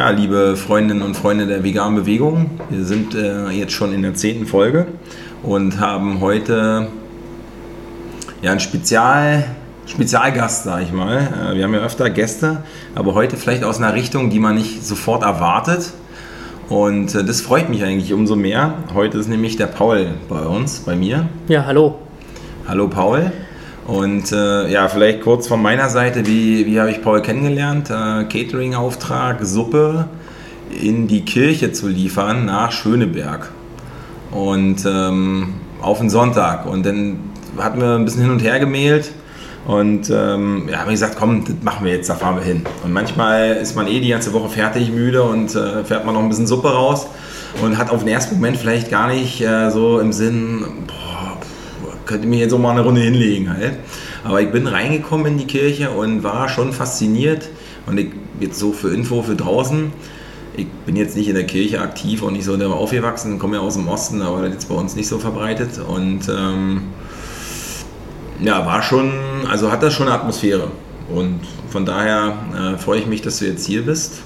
Ja, liebe Freundinnen und Freunde der veganen Bewegung, wir sind äh, jetzt schon in der zehnten Folge und haben heute ja, einen Spezial, Spezialgast, sage ich mal. Äh, wir haben ja öfter Gäste, aber heute vielleicht aus einer Richtung, die man nicht sofort erwartet. Und äh, das freut mich eigentlich umso mehr. Heute ist nämlich der Paul bei uns, bei mir. Ja, hallo. Hallo Paul. Und äh, ja, vielleicht kurz von meiner Seite, wie, wie habe ich Paul kennengelernt? Äh, Catering-Auftrag, Suppe in die Kirche zu liefern nach Schöneberg. Und ähm, auf den Sonntag. Und dann hatten wir ein bisschen hin und her gemailt. Und ähm, ja, habe ich gesagt, komm, das machen wir jetzt, da fahren wir hin. Und manchmal ist man eh die ganze Woche fertig, müde und äh, fährt man noch ein bisschen Suppe raus und hat auf den ersten Moment vielleicht gar nicht äh, so im Sinn, boah, könnte mir jetzt auch mal eine Runde hinlegen halt. Aber ich bin reingekommen in die Kirche und war schon fasziniert. Und ich, jetzt so für Info für draußen, ich bin jetzt nicht in der Kirche aktiv und nicht so aufgewachsen, komme ja aus dem Osten, aber das ist bei uns nicht so verbreitet. Und ähm, ja, war schon, also hat das schon eine Atmosphäre. Und von daher äh, freue ich mich, dass du jetzt hier bist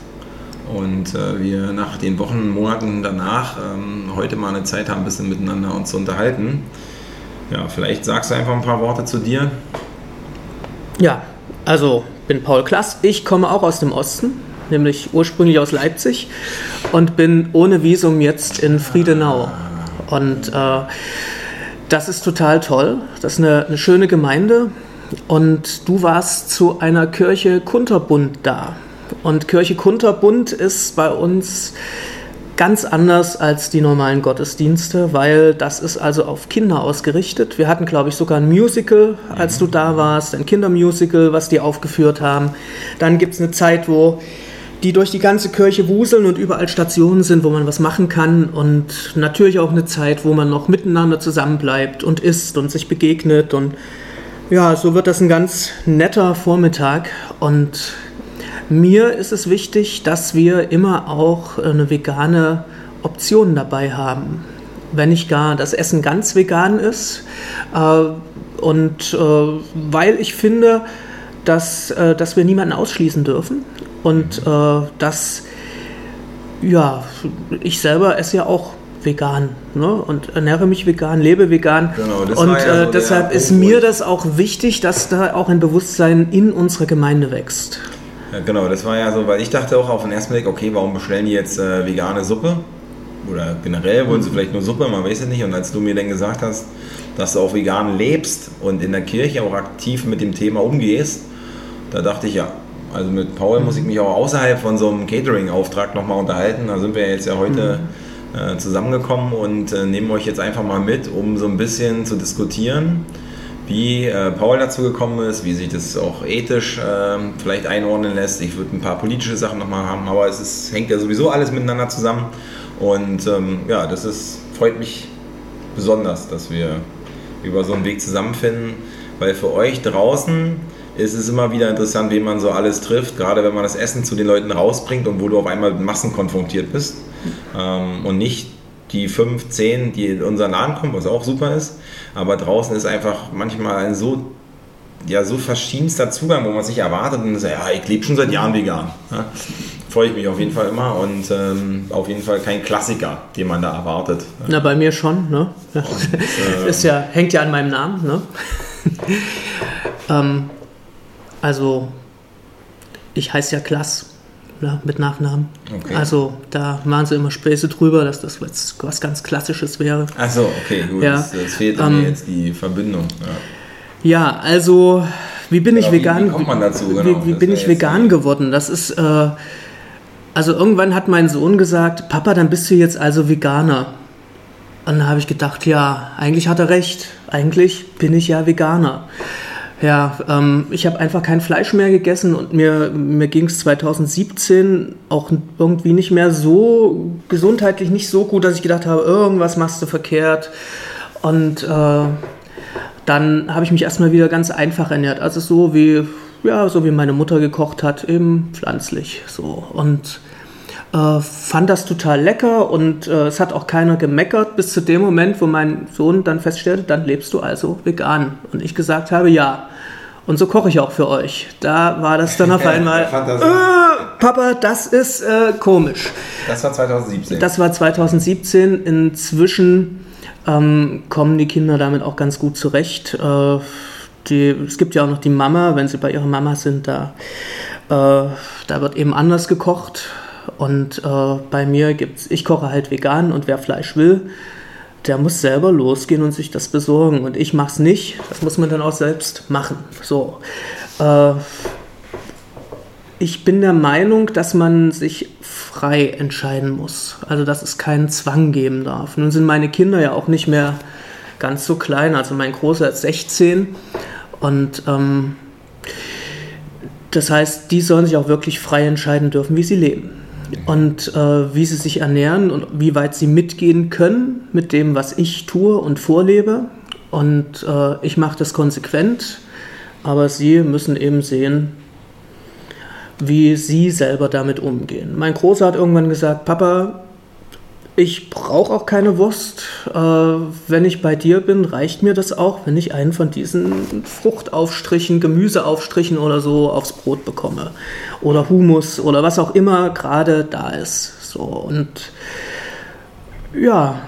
und äh, wir nach den Wochen, Monaten danach ähm, heute mal eine Zeit haben, ein bisschen miteinander uns zu unterhalten. Ja, vielleicht sagst du einfach ein paar Worte zu dir. Ja, also bin Paul Klass. Ich komme auch aus dem Osten, nämlich ursprünglich aus Leipzig und bin ohne Visum jetzt in Friedenau. Und äh, das ist total toll. Das ist eine, eine schöne Gemeinde. Und du warst zu einer Kirche Kunterbund da. Und Kirche Kunterbund ist bei uns ganz anders als die normalen Gottesdienste, weil das ist also auf Kinder ausgerichtet. Wir hatten, glaube ich, sogar ein Musical, als du da warst, ein Kindermusical, was die aufgeführt haben. Dann gibt es eine Zeit, wo die durch die ganze Kirche wuseln und überall Stationen sind, wo man was machen kann und natürlich auch eine Zeit, wo man noch miteinander zusammenbleibt und isst und sich begegnet und ja, so wird das ein ganz netter Vormittag und mir ist es wichtig, dass wir immer auch eine vegane Option dabei haben. Wenn nicht gar das Essen ganz vegan ist. Äh, und äh, weil ich finde, dass, äh, dass wir niemanden ausschließen dürfen. Und dass, ja, ich selber esse ja auch vegan ne? und ernähre mich vegan, lebe vegan. Genau, und ja so deshalb ist mir das auch wichtig, dass da auch ein Bewusstsein in unserer Gemeinde wächst. Ja, genau, das war ja so, weil ich dachte auch auf den ersten Blick, okay, warum bestellen die jetzt äh, vegane Suppe? Oder generell wollen sie vielleicht nur Suppe, man weiß es nicht. Und als du mir dann gesagt hast, dass du auch vegan lebst und in der Kirche auch aktiv mit dem Thema umgehst, da dachte ich ja, also mit Paul muss ich mich auch außerhalb von so einem Catering-Auftrag nochmal unterhalten. Da sind wir jetzt ja heute mhm. äh, zusammengekommen und äh, nehmen euch jetzt einfach mal mit, um so ein bisschen zu diskutieren wie äh, Paul dazu gekommen ist, wie sich das auch ethisch äh, vielleicht einordnen lässt. Ich würde ein paar politische Sachen nochmal haben, aber es ist, hängt ja sowieso alles miteinander zusammen. Und ähm, ja, das ist, freut mich besonders, dass wir über so einen Weg zusammenfinden, weil für euch draußen ist es immer wieder interessant, wen man so alles trifft, gerade wenn man das Essen zu den Leuten rausbringt und wo du auf einmal mit Massen konfrontiert bist ähm, und nicht die 5, 10, die in unseren Laden kommen, was auch super ist. Aber draußen ist einfach manchmal ein so, ja, so verschiedenster Zugang, wo man sich erwartet und sagt, ja, ich lebe schon seit Jahren vegan. Ja, freue ich mich auf jeden Fall immer und ähm, auf jeden Fall kein Klassiker, den man da erwartet. Na, bei mir schon, ne? Und, äh, ist ja, hängt ja an meinem Namen, ne? ähm, also, ich heiße ja Klass mit Nachnamen. Okay. Also da waren sie immer Späße drüber, dass das was, was ganz Klassisches wäre. Achso, okay, gut. Ja. Es fehlt ähm, mir jetzt die Verbindung. Ja, ja also wie bin ich vegan? Wie, wie kommt man dazu? Genau, wie, wie bin ich vegan geworden? Das ist, äh, also irgendwann hat mein Sohn gesagt, Papa, dann bist du jetzt also Veganer. Und dann habe ich gedacht, ja, eigentlich hat er recht. Eigentlich bin ich ja Veganer. Ja, ähm, ich habe einfach kein Fleisch mehr gegessen und mir, mir ging es 2017 auch irgendwie nicht mehr so gesundheitlich nicht so gut, dass ich gedacht habe, irgendwas machst du verkehrt. Und äh, dann habe ich mich erstmal wieder ganz einfach ernährt. Also so wie, ja, so wie meine Mutter gekocht hat, eben pflanzlich. So. Und äh, fand das total lecker und äh, es hat auch keiner gemeckert, bis zu dem Moment, wo mein Sohn dann feststellte, dann lebst du also vegan. Und ich gesagt habe, ja. Und so koche ich auch für euch. Da war das dann auf einmal, äh, Papa, das ist äh, komisch. Das war 2017. Das war 2017. Inzwischen ähm, kommen die Kinder damit auch ganz gut zurecht. Äh, die, es gibt ja auch noch die Mama, wenn sie bei ihrer Mama sind, da, äh, da wird eben anders gekocht. Und äh, bei mir gibt's, ich koche halt vegan und wer Fleisch will, der muss selber losgehen und sich das besorgen. Und ich mache es nicht. Das muss man dann auch selbst machen. So. Äh, ich bin der Meinung, dass man sich frei entscheiden muss. Also dass es keinen Zwang geben darf. Nun sind meine Kinder ja auch nicht mehr ganz so klein. Also mein Großer ist 16 und ähm, das heißt, die sollen sich auch wirklich frei entscheiden dürfen, wie sie leben und äh, wie sie sich ernähren und wie weit sie mitgehen können mit dem, was ich tue und vorlebe. Und äh, ich mache das konsequent, aber sie müssen eben sehen, wie sie selber damit umgehen. Mein Großer hat irgendwann gesagt, Papa, ich brauche auch keine Wurst. Äh, wenn ich bei dir bin, reicht mir das auch, wenn ich einen von diesen Fruchtaufstrichen, Gemüseaufstrichen oder so aufs Brot bekomme. Oder Humus oder was auch immer gerade da ist. So und ja,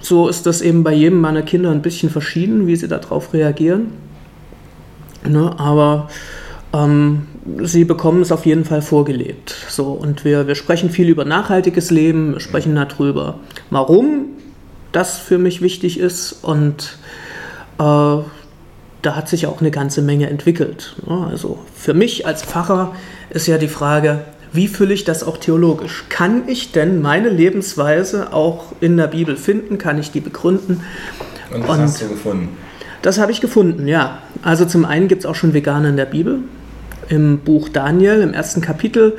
so ist das eben bei jedem meiner Kinder ein bisschen verschieden, wie sie darauf reagieren. Ne, aber ähm, sie bekommen es auf jeden Fall vorgelebt. So, und wir, wir sprechen viel über nachhaltiges Leben, sprechen darüber, warum das für mich wichtig ist und äh, da hat sich auch eine ganze Menge entwickelt. Also für mich als Pfarrer ist ja die Frage, wie fülle ich das auch theologisch? Kann ich denn meine Lebensweise auch in der Bibel finden? Kann ich die begründen? Und das und hast du gefunden? Das habe ich gefunden, ja. Also zum einen gibt es auch schon Veganer in der Bibel im Buch Daniel, im ersten Kapitel.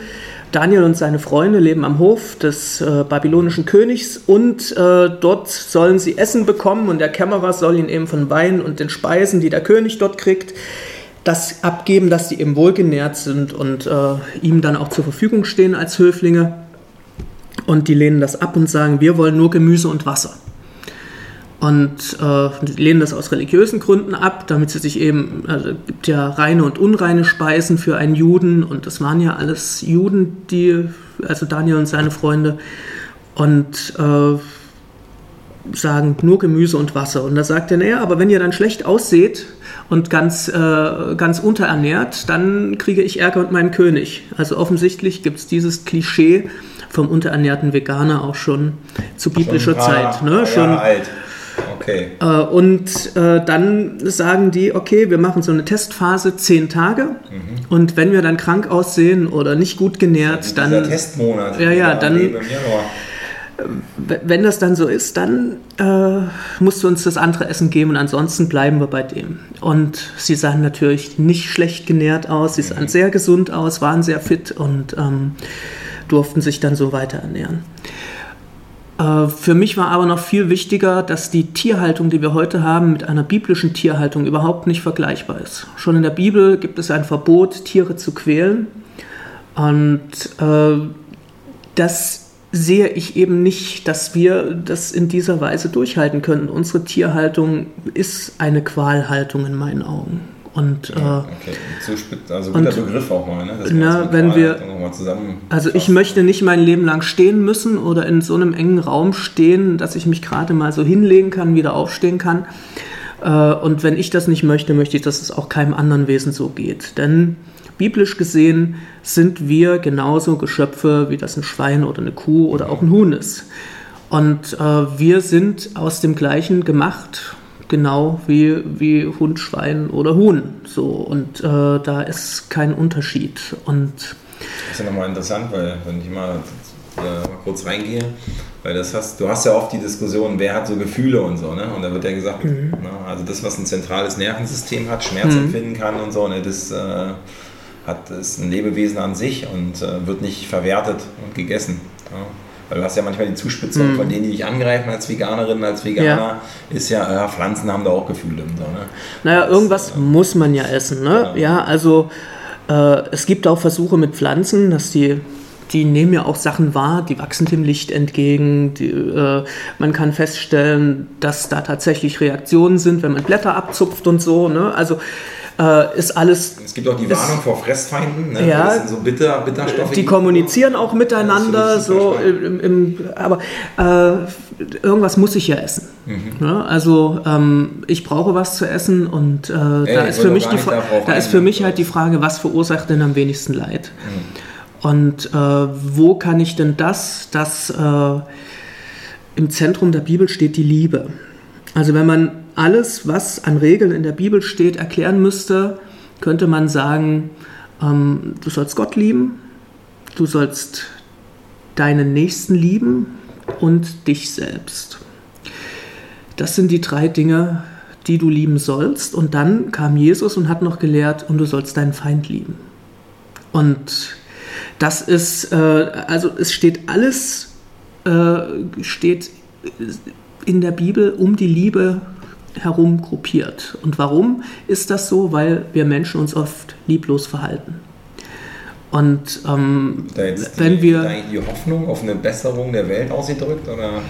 Daniel und seine Freunde leben am Hof des äh, babylonischen Königs und äh, dort sollen sie Essen bekommen und der Kämmerer soll ihnen eben von Wein und den Speisen, die der König dort kriegt, das abgeben, dass sie eben wohlgenährt sind und äh, ihm dann auch zur Verfügung stehen als Höflinge. Und die lehnen das ab und sagen, wir wollen nur Gemüse und Wasser und äh, lehnen das aus religiösen Gründen ab, damit sie sich eben, also es gibt ja reine und unreine Speisen für einen Juden und das waren ja alles Juden, die, also Daniel und seine Freunde und äh, sagen nur Gemüse und Wasser. Und da sagt er, naja, aber wenn ihr dann schlecht ausseht und ganz, äh, ganz unterernährt, dann kriege ich Ärger mit meinem König. Also offensichtlich gibt es dieses Klischee vom unterernährten Veganer auch schon zu biblischer schon Zeit. Ne? Schon, alt. Okay. Äh, und äh, dann sagen die, okay, wir machen so eine Testphase zehn Tage mhm. und wenn wir dann krank aussehen oder nicht gut genährt, also dann. Testmonat. Ja, ja, dann. Wenn das dann so ist, dann äh, musst du uns das andere Essen geben und ansonsten bleiben wir bei dem. Und sie sahen natürlich nicht schlecht genährt aus, sie sahen mhm. sehr gesund aus, waren sehr fit und ähm, durften sich dann so weiter ernähren. Äh, für mich war aber noch viel wichtiger, dass die Tierhaltung, die wir heute haben, mit einer biblischen Tierhaltung überhaupt nicht vergleichbar ist. Schon in der Bibel gibt es ein Verbot, Tiere zu quälen. Und äh, das sehe ich eben nicht, dass wir das in dieser Weise durchhalten können. Unsere Tierhaltung ist eine Qualhaltung in meinen Augen. Und, ja, äh, okay. Also guter und, Begriff auch mal, ne? na, wenn wir, also ich möchte nicht mein Leben lang stehen müssen oder in so einem engen Raum stehen, dass ich mich gerade mal so hinlegen kann, wieder aufstehen kann. Äh, und wenn ich das nicht möchte, möchte ich, dass es auch keinem anderen Wesen so geht. Denn biblisch gesehen sind wir genauso Geschöpfe, wie das ein Schwein oder eine Kuh oder auch ein Huhn ist. Und äh, wir sind aus dem Gleichen gemacht genau wie, wie Hund, Schwein oder Huhn. So, und äh, da ist kein Unterschied. Und das ist ja nochmal interessant, weil wenn ich mal, äh, mal kurz reingehe, weil das hast, du hast ja oft die Diskussion, wer hat so Gefühle und so, ne? Und da wird ja gesagt, mhm. ne, also das, was ein zentrales Nervensystem hat, Schmerz mhm. empfinden kann und so, ne, das äh, hat, ist ein Lebewesen an sich und äh, wird nicht verwertet und gegessen. Ja? Weil du hast ja manchmal die Zuspitzung mhm. von denen, die dich angreifen als Veganerin, als Veganer, ja. ist ja, ja, Pflanzen haben da auch Gefühle. So, ne? Naja, das, irgendwas äh, muss man ja essen. Ne? Ja, ja also äh, es gibt auch Versuche mit Pflanzen, dass die die nehmen ja auch Sachen wahr, die wachsen dem Licht entgegen. Die, äh, man kann feststellen, dass da tatsächlich Reaktionen sind, wenn man Blätter abzupft und so. Ne? Also äh, ist alles. Es gibt auch die Warnung vor Fressfeinden, ne? Ja, das sind so bitter, Bitterstoffe. Die kommunizieren auch miteinander, so im, im, aber äh, irgendwas muss ich ja essen. Mhm. Ja, also ähm, ich brauche was zu essen und äh, Ey, da ist für mich die da ist für mich halt die Frage, was verursacht denn am wenigsten Leid? Mhm. Und äh, wo kann ich denn das, das äh, im Zentrum der Bibel steht die Liebe. Also wenn man alles, was an Regeln in der Bibel steht, erklären müsste, könnte man sagen, ähm, du sollst Gott lieben, du sollst deinen Nächsten lieben und dich selbst. Das sind die drei Dinge, die du lieben sollst. Und dann kam Jesus und hat noch gelehrt, und du sollst deinen Feind lieben. Und das ist, äh, also es steht alles, äh, steht in der Bibel um die Liebe herum gruppiert. Und warum ist das so? Weil wir Menschen uns oft lieblos verhalten. Und ähm, wenn die, wir. die Hoffnung auf eine Besserung der Welt ausgedrückt? Oder?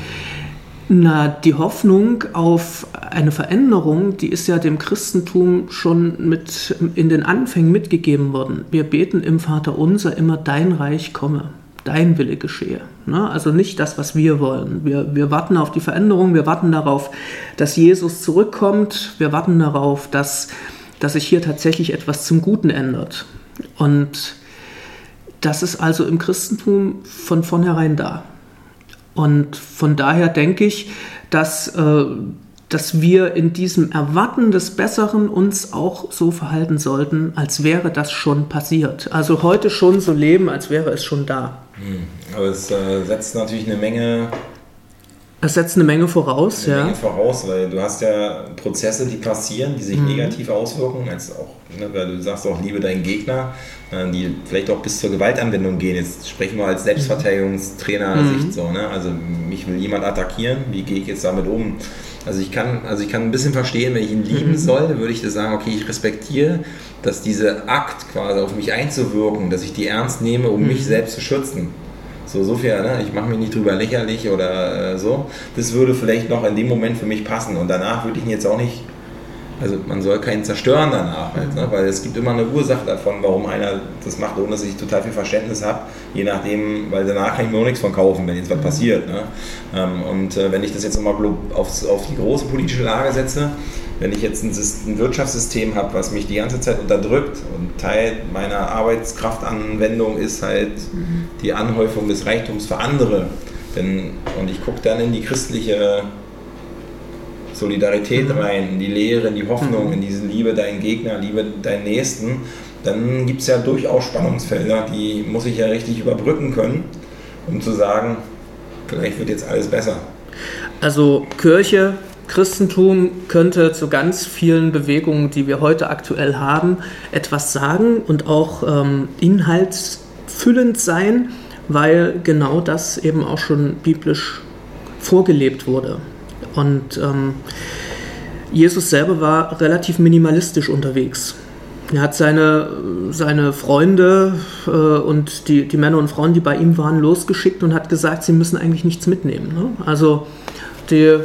Na, die Hoffnung auf eine Veränderung, die ist ja dem Christentum schon mit in den Anfängen mitgegeben worden. Wir beten im Vater unser immer, dein Reich komme dein Wille geschehe. Ne? Also nicht das, was wir wollen. Wir, wir warten auf die Veränderung, wir warten darauf, dass Jesus zurückkommt, wir warten darauf, dass, dass sich hier tatsächlich etwas zum Guten ändert. Und das ist also im Christentum von vornherein da. Und von daher denke ich, dass, äh, dass wir in diesem Erwarten des Besseren uns auch so verhalten sollten, als wäre das schon passiert. Also heute schon so leben, als wäre es schon da. Hm, aber es äh, setzt natürlich eine Menge. Es setzt eine Menge voraus, eine ja. Menge voraus, weil du hast ja Prozesse, die passieren, die sich mhm. negativ auswirken, als auch, ne, weil du sagst auch, liebe deinen Gegner, äh, die vielleicht auch bis zur Gewaltanwendung gehen. Jetzt sprechen wir als Selbstverteidigungstrainer-Sicht mhm. so, ne? Also mich will jemand attackieren, wie gehe ich jetzt damit um? Also ich kann, also ich kann ein bisschen verstehen, wenn ich ihn lieben mhm. soll, würde ich das sagen, okay, ich respektiere dass dieser Akt quasi auf mich einzuwirken, dass ich die ernst nehme, um mhm. mich selbst zu schützen. So, so viel, ne? ich mache mich nicht drüber lächerlich oder äh, so. Das würde vielleicht noch in dem Moment für mich passen und danach würde ich ihn jetzt auch nicht also man soll keinen zerstören danach, halt, ne? weil es gibt immer eine Ursache davon, warum einer das macht, ohne dass ich total viel Verständnis habe, je nachdem, weil danach kann ich mir auch nichts von kaufen, wenn jetzt was passiert. Ne? Ähm, und äh, wenn ich das jetzt nochmal auf, auf die große politische Lage setze, wenn ich jetzt ein, ein Wirtschaftssystem habe, was mich die ganze Zeit unterdrückt und Teil meiner Arbeitskraftanwendung ist halt mhm. die Anhäufung des Reichtums für andere, denn, und ich gucke dann in die christliche Solidarität mhm. rein, in die Lehre, in die Hoffnung, mhm. in diese Liebe deinen Gegner, Liebe deinen Nächsten, dann gibt es ja durchaus Spannungsfelder, die muss ich ja richtig überbrücken können, um zu sagen, vielleicht wird jetzt alles besser. Also Kirche, Christentum könnte zu ganz vielen Bewegungen, die wir heute aktuell haben, etwas sagen und auch ähm, inhaltsfüllend sein, weil genau das eben auch schon biblisch vorgelebt wurde. Und ähm, Jesus selber war relativ minimalistisch unterwegs. Er hat seine, seine Freunde äh, und die, die Männer und Frauen, die bei ihm waren, losgeschickt und hat gesagt, sie müssen eigentlich nichts mitnehmen. Ne? Also die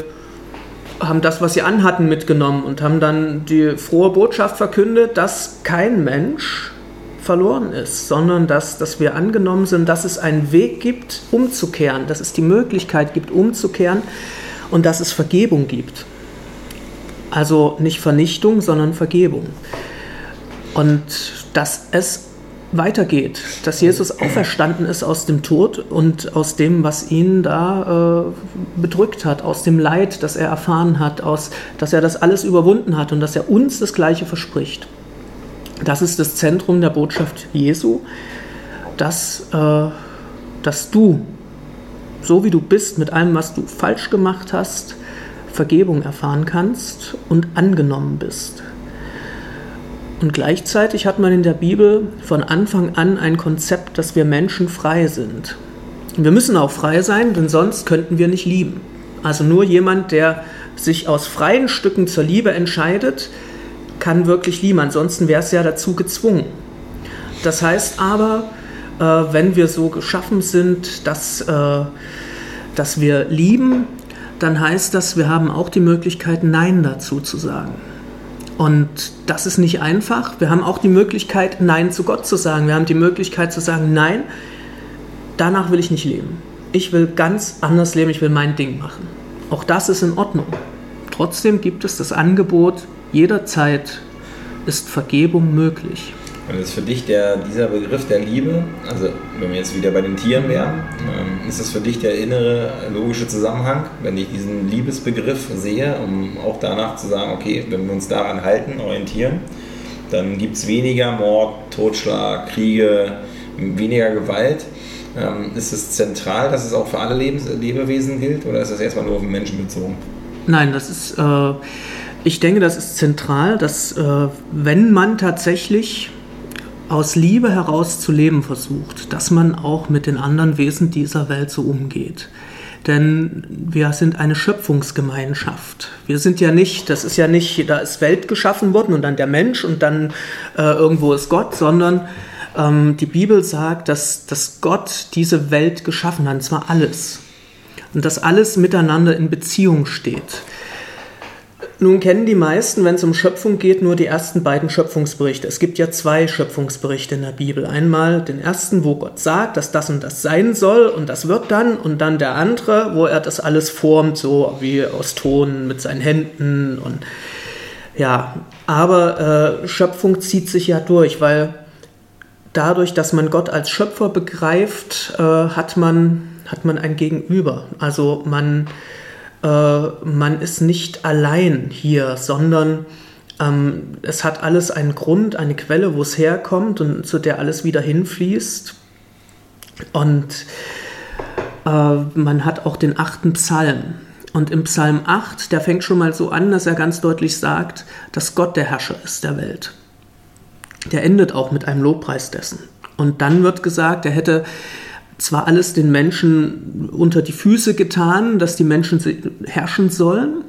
haben das, was sie anhatten, mitgenommen und haben dann die frohe Botschaft verkündet, dass kein Mensch verloren ist, sondern dass, dass wir angenommen sind, dass es einen Weg gibt, umzukehren, dass es die Möglichkeit gibt, umzukehren und dass es Vergebung gibt. Also nicht Vernichtung, sondern Vergebung. Und dass es weitergeht, dass Jesus auferstanden ist aus dem Tod und aus dem, was ihn da äh, bedrückt hat, aus dem Leid, das er erfahren hat, aus, dass er das alles überwunden hat und dass er uns das Gleiche verspricht. Das ist das Zentrum der Botschaft Jesu, dass, äh, dass du so wie du bist, mit allem, was du falsch gemacht hast, Vergebung erfahren kannst und angenommen bist. Und gleichzeitig hat man in der Bibel von Anfang an ein Konzept, dass wir Menschen frei sind. wir müssen auch frei sein, denn sonst könnten wir nicht lieben. Also nur jemand, der sich aus freien Stücken zur Liebe entscheidet, kann wirklich lieben. Ansonsten wäre es ja dazu gezwungen. Das heißt aber, äh, wenn wir so geschaffen sind, dass, äh, dass wir lieben, dann heißt das, wir haben auch die Möglichkeit, Nein dazu zu sagen. Und das ist nicht einfach. Wir haben auch die Möglichkeit, Nein zu Gott zu sagen. Wir haben die Möglichkeit zu sagen, nein, danach will ich nicht leben. Ich will ganz anders leben, ich will mein Ding machen. Auch das ist in Ordnung. Trotzdem gibt es das Angebot, jederzeit ist Vergebung möglich. Und ist für dich der, dieser Begriff der Liebe, also wenn wir jetzt wieder bei den Tieren wären, ähm, ist das für dich der innere logische Zusammenhang, wenn ich diesen Liebesbegriff sehe, um auch danach zu sagen, okay, wenn wir uns daran halten, orientieren, dann gibt es weniger Mord, Totschlag, Kriege, weniger Gewalt. Ähm, ist es zentral, dass es auch für alle Lebens Lebewesen gilt oder ist das erstmal nur auf den Menschen bezogen? Nein, das ist, äh, ich denke, das ist zentral, dass äh, wenn man tatsächlich aus Liebe heraus zu leben versucht, dass man auch mit den anderen Wesen dieser Welt so umgeht. Denn wir sind eine Schöpfungsgemeinschaft. Wir sind ja nicht, das ist ja nicht, da ist Welt geschaffen worden und dann der Mensch und dann äh, irgendwo ist Gott, sondern ähm, die Bibel sagt, dass, dass Gott diese Welt geschaffen hat, und zwar alles. Und dass alles miteinander in Beziehung steht. Nun kennen die meisten, wenn es um Schöpfung geht, nur die ersten beiden Schöpfungsberichte. Es gibt ja zwei Schöpfungsberichte in der Bibel. Einmal den ersten, wo Gott sagt, dass das und das sein soll und das wird dann. Und dann der andere, wo er das alles formt, so wie aus Ton mit seinen Händen. Und ja, aber äh, Schöpfung zieht sich ja durch, weil dadurch, dass man Gott als Schöpfer begreift, äh, hat, man, hat man ein Gegenüber. Also man man ist nicht allein hier, sondern ähm, es hat alles einen Grund, eine Quelle, wo es herkommt und zu der alles wieder hinfließt. Und äh, man hat auch den achten Psalm. Und im Psalm 8, der fängt schon mal so an, dass er ganz deutlich sagt, dass Gott der Herrscher ist der Welt. Der endet auch mit einem Lobpreis dessen. Und dann wird gesagt, er hätte zwar alles den Menschen unter die Füße getan, dass die Menschen herrschen sollen,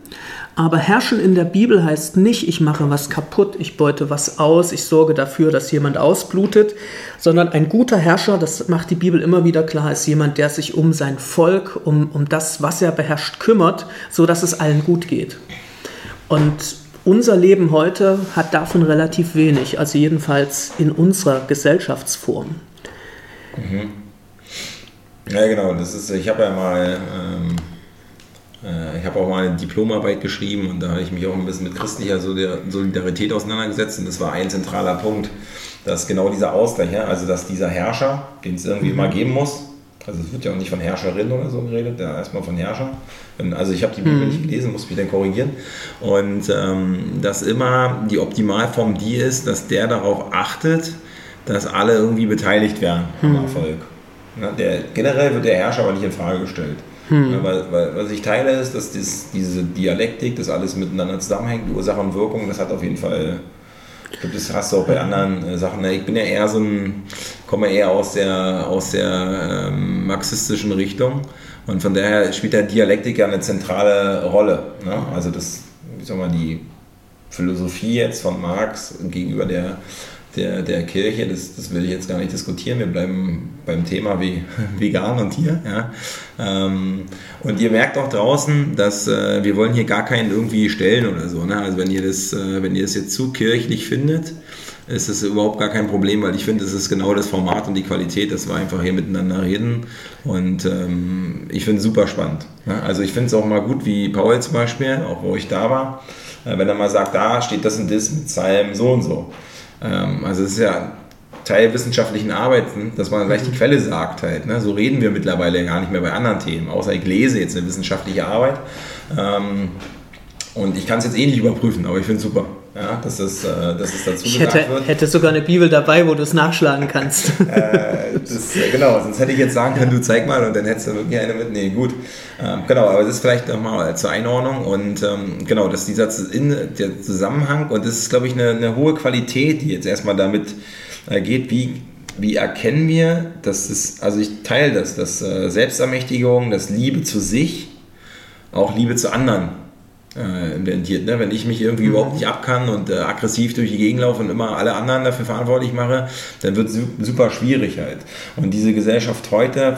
aber herrschen in der Bibel heißt nicht, ich mache was kaputt, ich beute was aus, ich sorge dafür, dass jemand ausblutet, sondern ein guter Herrscher, das macht die Bibel immer wieder klar, ist jemand, der sich um sein Volk, um, um das, was er beherrscht, kümmert, so dass es allen gut geht. Und unser Leben heute hat davon relativ wenig, also jedenfalls in unserer Gesellschaftsform. Mhm. Ja, genau. Das ist, ich habe ja mal, ähm, äh, ich habe auch mal eine Diplomarbeit geschrieben und da habe ich mich auch ein bisschen mit christlicher Solidarität auseinandergesetzt und das war ein zentraler Punkt, dass genau dieser Ausgleich, ja, also dass dieser Herrscher, den es irgendwie mhm. immer geben muss, also es wird ja auch nicht von Herrscherin oder so geredet, ja erstmal von Herrscher. Also ich habe die Bibel mhm. nicht gelesen, muss mich dann korrigieren. Und ähm, dass immer die Optimalform die ist, dass der darauf achtet, dass alle irgendwie beteiligt werden am mhm. Erfolg. Ja, der, generell wird der Herrscher aber nicht in Frage gestellt. Hm. Ja, weil, weil, was ich teile ist, dass dies, diese Dialektik, das alles miteinander zusammenhängt, Ursache und Wirkung, das hat auf jeden Fall, ich glaube, das hast du auch bei anderen äh, Sachen. Ich bin ja eher so ein, komme eher aus der, aus der ähm, marxistischen Richtung und von daher spielt der Dialektik ja eine zentrale Rolle. Ne? Also das, ich sag mal, die Philosophie jetzt von Marx gegenüber der der, der Kirche, das, das will ich jetzt gar nicht diskutieren, wir bleiben beim Thema wie vegan und hier. Ja. Ähm, und ihr merkt auch draußen, dass äh, wir wollen hier gar keinen irgendwie stellen oder so. Ne? Also wenn ihr, das, äh, wenn ihr das jetzt zu kirchlich findet, ist es überhaupt gar kein Problem, weil ich finde, es ist genau das Format und die Qualität, dass wir einfach hier miteinander reden. Und ähm, ich finde es super spannend. Ne? Also ich finde es auch mal gut, wie Paul zum Beispiel, auch wo ich da war, äh, wenn er mal sagt, da steht das und das mit Psalm so und so. Ähm, also es ist ja Teil wissenschaftlichen Arbeiten, dass man gleich die Quelle sagt halt. Ne? So reden wir mittlerweile gar nicht mehr bei anderen Themen, außer ich lese jetzt eine wissenschaftliche Arbeit. Ähm, und ich kann es jetzt eh nicht überprüfen, aber ich finde es super, ja, dass, es, äh, dass es dazu ich hätte, wird. hätte sogar eine Bibel dabei, wo du es nachschlagen kannst. äh, das, genau, sonst hätte ich jetzt sagen können, du zeig mal und dann hättest du wirklich eine mit. Nee, gut. Ähm, genau, aber das ist vielleicht nochmal zur Einordnung und ähm, genau, dass dieser in, der Zusammenhang und das ist, glaube ich, eine, eine hohe Qualität, die jetzt erstmal damit äh, geht, wie wie erkennen wir, dass es, also ich teile das, dass äh, Selbstermächtigung, dass Liebe zu sich, auch Liebe zu anderen äh, inventiert. Ne? Wenn ich mich irgendwie mhm. überhaupt nicht abkann und äh, aggressiv durch die Gegend laufe und immer alle anderen dafür verantwortlich mache, dann wird es super schwierig halt. Und diese Gesellschaft heute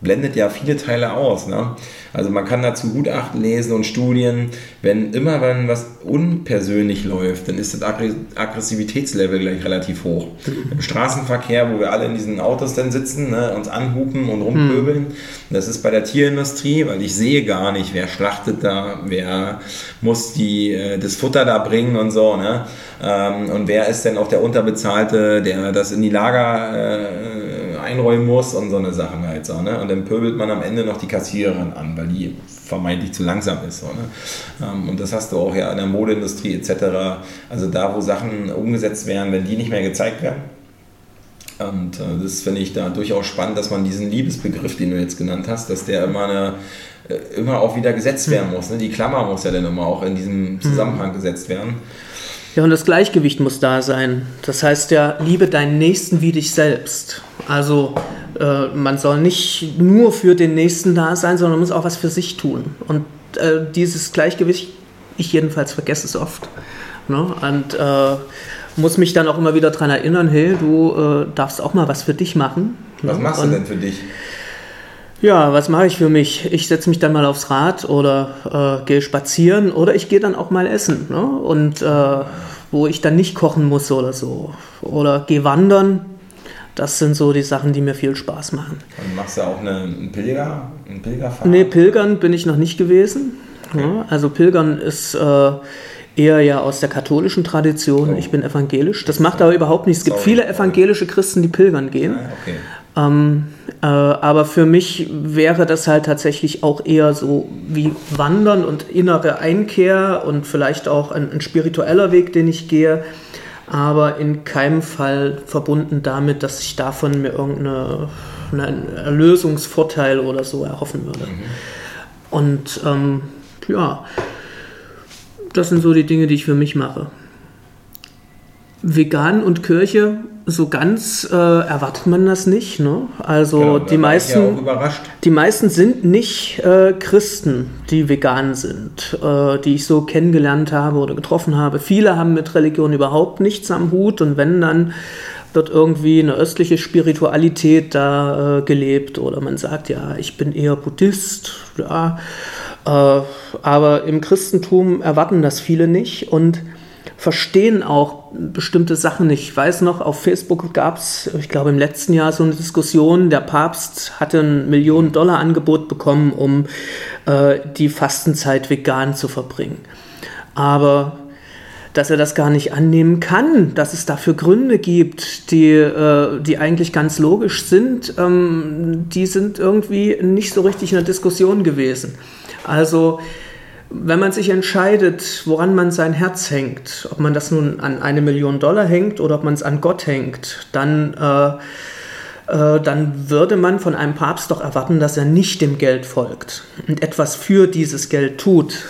blendet ja viele Teile aus. Ne? Also man kann dazu Gutachten lesen und Studien. Wenn immer wenn was unpersönlich läuft, dann ist das Aggressivitätslevel gleich relativ hoch. Im Straßenverkehr, wo wir alle in diesen Autos dann sitzen, ne, uns anhupen und rumpöbeln, hm. das ist bei der Tierindustrie, weil ich sehe gar nicht, wer schlachtet da, wer muss die, äh, das Futter da bringen und so. Ne? Ähm, und wer ist denn auch der Unterbezahlte, der das in die Lager äh, einräumen muss und so eine Sachen halt so. Ne? Und dann pöbelt man am Ende noch die Kassiererin an, weil die vermeintlich zu langsam ist. So, ne? Ähm, und das hast du auch ja in der Modeindustrie etc. Also da, wo Sachen umgesetzt werden, wenn die nicht mehr gezeigt werden. Und äh, das finde ich da durchaus spannend, dass man diesen Liebesbegriff, den du jetzt genannt hast, dass der immer eine äh, immer auch wieder gesetzt werden muss. Ne? Die Klammer muss ja dann immer auch in diesem Zusammenhang gesetzt werden. Ja, und das Gleichgewicht muss da sein. Das heißt ja, liebe deinen Nächsten wie dich selbst. Also äh, man soll nicht nur für den Nächsten da sein, sondern man muss auch was für sich tun. Und äh, dieses Gleichgewicht, ich jedenfalls vergesse es oft. Ne? Und äh, muss mich dann auch immer wieder daran erinnern, hey, du äh, darfst auch mal was für dich machen. Was ne? machst du denn für dich? Ja, was mache ich für mich? Ich setze mich dann mal aufs Rad oder äh, gehe spazieren oder ich gehe dann auch mal essen. Ne? Und äh, wo ich dann nicht kochen muss oder so. Oder gehe wandern. Das sind so die Sachen, die mir viel Spaß machen. Und machst du auch eine, einen Pilger, einen Pilgerfahrt? Nee, Pilgern bin ich noch nicht gewesen. Okay. Ja, also Pilgern ist äh, eher ja aus der katholischen Tradition. Oh. Ich bin evangelisch. Das macht aber überhaupt nichts. Es gibt Sorry. viele evangelische Christen, die pilgern gehen. Ah, okay. Ähm, äh, aber für mich wäre das halt tatsächlich auch eher so wie Wandern und innere Einkehr und vielleicht auch ein, ein spiritueller Weg, den ich gehe, aber in keinem Fall verbunden damit, dass ich davon mir irgendeinen Erlösungsvorteil oder so erhoffen würde. Mhm. Und ähm, ja, das sind so die Dinge, die ich für mich mache. Vegan und Kirche so ganz äh, erwartet man das nicht. Ne? Also genau, die meisten, die meisten sind nicht äh, Christen, die vegan sind, äh, die ich so kennengelernt habe oder getroffen habe. Viele haben mit Religion überhaupt nichts am Hut und wenn dann wird irgendwie eine östliche Spiritualität da äh, gelebt oder man sagt ja, ich bin eher Buddhist, ja, äh, aber im Christentum erwarten das viele nicht und verstehen auch bestimmte Sachen nicht. Ich weiß noch, auf Facebook gab es, ich glaube im letzten Jahr so eine Diskussion, der Papst hatte ein Millionen-Dollar-Angebot bekommen, um äh, die Fastenzeit vegan zu verbringen. Aber dass er das gar nicht annehmen kann, dass es dafür Gründe gibt, die, äh, die eigentlich ganz logisch sind, ähm, die sind irgendwie nicht so richtig in der Diskussion gewesen. Also wenn man sich entscheidet, woran man sein Herz hängt, ob man das nun an eine Million Dollar hängt oder ob man es an Gott hängt, dann, äh, äh, dann würde man von einem Papst doch erwarten, dass er nicht dem Geld folgt und etwas für dieses Geld tut.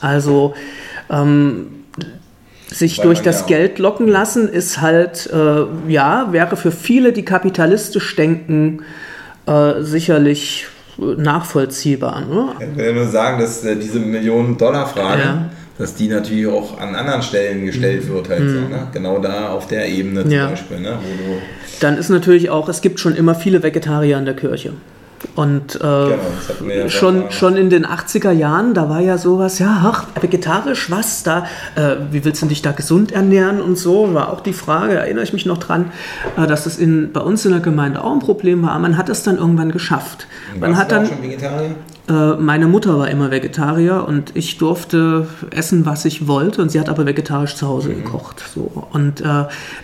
Also ähm, sich Weil durch das ja Geld locken lassen ist halt, äh, ja, wäre für viele, die kapitalistisch denken, äh, sicherlich nachvollziehbar. Ne? Ich will nur sagen, dass äh, diese Millionen-Dollar-Frage, ja. dass die natürlich auch an anderen Stellen gestellt wird, halt mhm. so, ne? genau da auf der Ebene zum ja. Beispiel. Ne? Dann ist natürlich auch, es gibt schon immer viele Vegetarier in der Kirche. Und äh, genau, schon, schon in den 80er Jahren, da war ja sowas, ja, ach, vegetarisch, was da, äh, wie willst du dich da gesund ernähren und so, war auch die Frage, erinnere ich mich noch dran, äh, dass das in, bei uns in der Gemeinde auch ein Problem war. Man hat es dann irgendwann geschafft. Man hat dann, schon Vegetarier? Äh, meine Mutter war immer Vegetarier und ich durfte essen, was ich wollte und sie hat aber vegetarisch zu Hause mhm. gekocht. So. Und äh,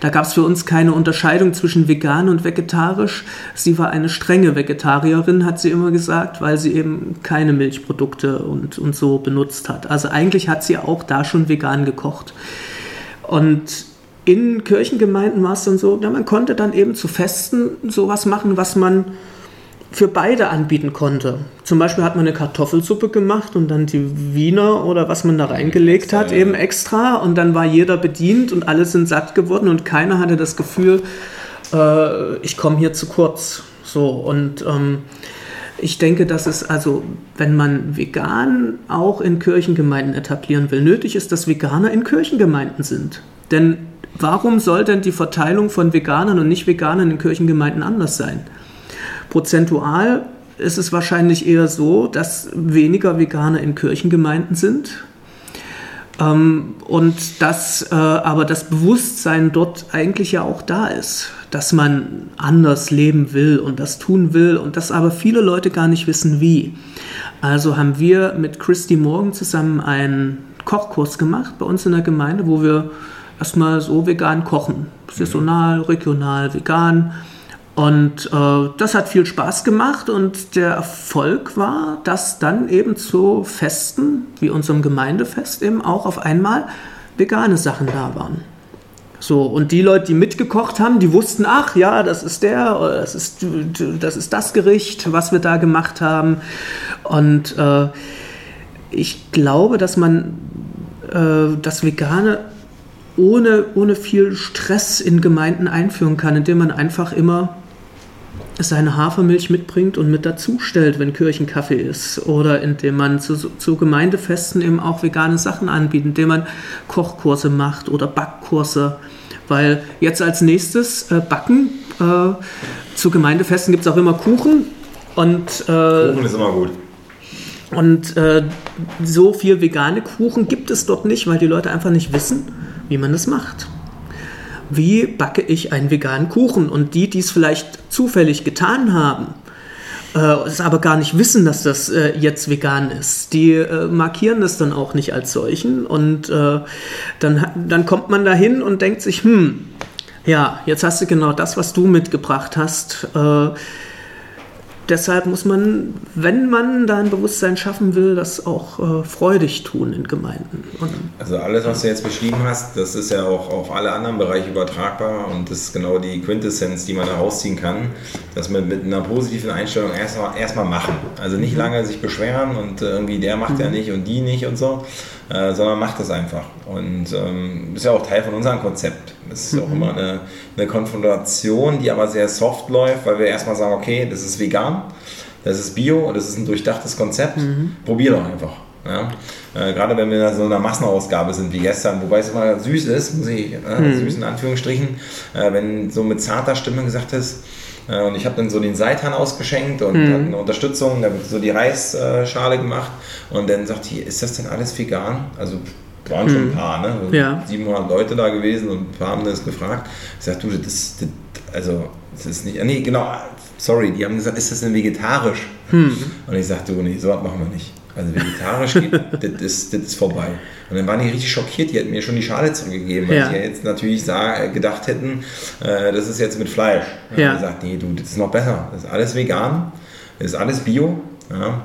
da gab es für uns keine Unterscheidung zwischen vegan und vegetarisch. Sie war eine strenge Vegetarierin, hat sie immer gesagt, weil sie eben keine Milchprodukte und, und so benutzt hat. Also eigentlich hat sie auch da schon vegan gekocht. Und in Kirchengemeinden war es dann so, ja, man konnte dann eben zu Festen sowas machen, was man für beide anbieten konnte. Zum Beispiel hat man eine Kartoffelsuppe gemacht und dann die Wiener oder was man da reingelegt hat, eben extra. Und dann war jeder bedient und alle sind satt geworden und keiner hatte das Gefühl, äh, ich komme hier zu kurz. So und ähm, ich denke, dass es also, wenn man vegan auch in Kirchengemeinden etablieren will, nötig ist, dass Veganer in Kirchengemeinden sind. Denn warum soll denn die Verteilung von Veganern und Nicht-Veganern in Kirchengemeinden anders sein? Prozentual ist es wahrscheinlich eher so, dass weniger Veganer in Kirchengemeinden sind. Ähm, und dass äh, aber das Bewusstsein dort eigentlich ja auch da ist, dass man anders leben will und das tun will und dass aber viele Leute gar nicht wissen, wie. Also haben wir mit Christy Morgan zusammen einen Kochkurs gemacht bei uns in der Gemeinde, wo wir erstmal so vegan kochen. Saisonal, regional, vegan. Und äh, das hat viel Spaß gemacht und der Erfolg war, dass dann eben zu Festen, wie unserem Gemeindefest, eben auch auf einmal vegane Sachen da waren. So, und die Leute, die mitgekocht haben, die wussten, ach ja, das ist der, das ist das, ist das Gericht, was wir da gemacht haben. Und äh, ich glaube, dass man äh, das Vegane ohne, ohne viel Stress in Gemeinden einführen kann, indem man einfach immer seine Hafermilch mitbringt und mit dazu stellt, wenn Kirchenkaffee ist. Oder indem man zu, zu Gemeindefesten eben auch vegane Sachen anbietet, indem man Kochkurse macht oder Backkurse. Weil jetzt als nächstes äh, Backen. Äh, zu Gemeindefesten gibt es auch immer Kuchen. Und, äh, Kuchen ist immer gut. Und äh, so viel vegane Kuchen gibt es dort nicht, weil die Leute einfach nicht wissen, wie man das macht wie backe ich einen veganen Kuchen? Und die, die es vielleicht zufällig getan haben, äh, es aber gar nicht wissen, dass das äh, jetzt vegan ist, die äh, markieren das dann auch nicht als solchen. Und äh, dann, dann kommt man dahin und denkt sich, hm, ja, jetzt hast du genau das, was du mitgebracht hast äh, deshalb muss man, wenn man da ein Bewusstsein schaffen will, das auch äh, freudig tun in Gemeinden. Und, also alles, was du jetzt beschrieben hast, das ist ja auch auf alle anderen Bereiche übertragbar und das ist genau die Quintessenz, die man da rausziehen kann, dass man mit einer positiven Einstellung erstmal erst machen. Also nicht mhm. lange sich beschweren und äh, irgendwie der macht mhm. ja nicht und die nicht und so, äh, sondern macht es einfach. Und ähm, ist ja auch Teil von unserem Konzept. Das ist auch immer eine, eine Konfrontation, die aber sehr soft läuft, weil wir erstmal sagen, okay, das ist vegan, das ist bio, das ist ein durchdachtes Konzept, mhm. probier doch einfach. Ja? Äh, gerade wenn wir in so einer Massenausgabe sind wie gestern, wobei es immer süß ist, muss ich, äh, mhm. süß in Anführungsstrichen, äh, wenn so mit zarter Stimme gesagt ist, äh, und ich habe dann so den Seitan ausgeschenkt und mhm. eine Unterstützung, da wird so die Reisschale gemacht und dann sagt die, ist das denn alles vegan? Also waren schon ein mhm. paar, ne? Ja. 700 Leute da gewesen und ein paar haben das gefragt. Ich sagte, du, das, das, also, das ist nicht, nee, genau, sorry, die haben gesagt, ist das denn vegetarisch? Hm. Und ich sagte, du, nee, so was machen wir nicht. Also vegetarisch geht, das, ist, das ist vorbei. Und dann waren die richtig schockiert, die hätten mir schon die Schale zurückgegeben, weil ja. sie ja jetzt natürlich sah, gedacht hätten, äh, das ist jetzt mit Fleisch. Und ja. gesagt, nee, du, das ist noch besser. Das ist alles vegan, das ist alles Bio. Ja.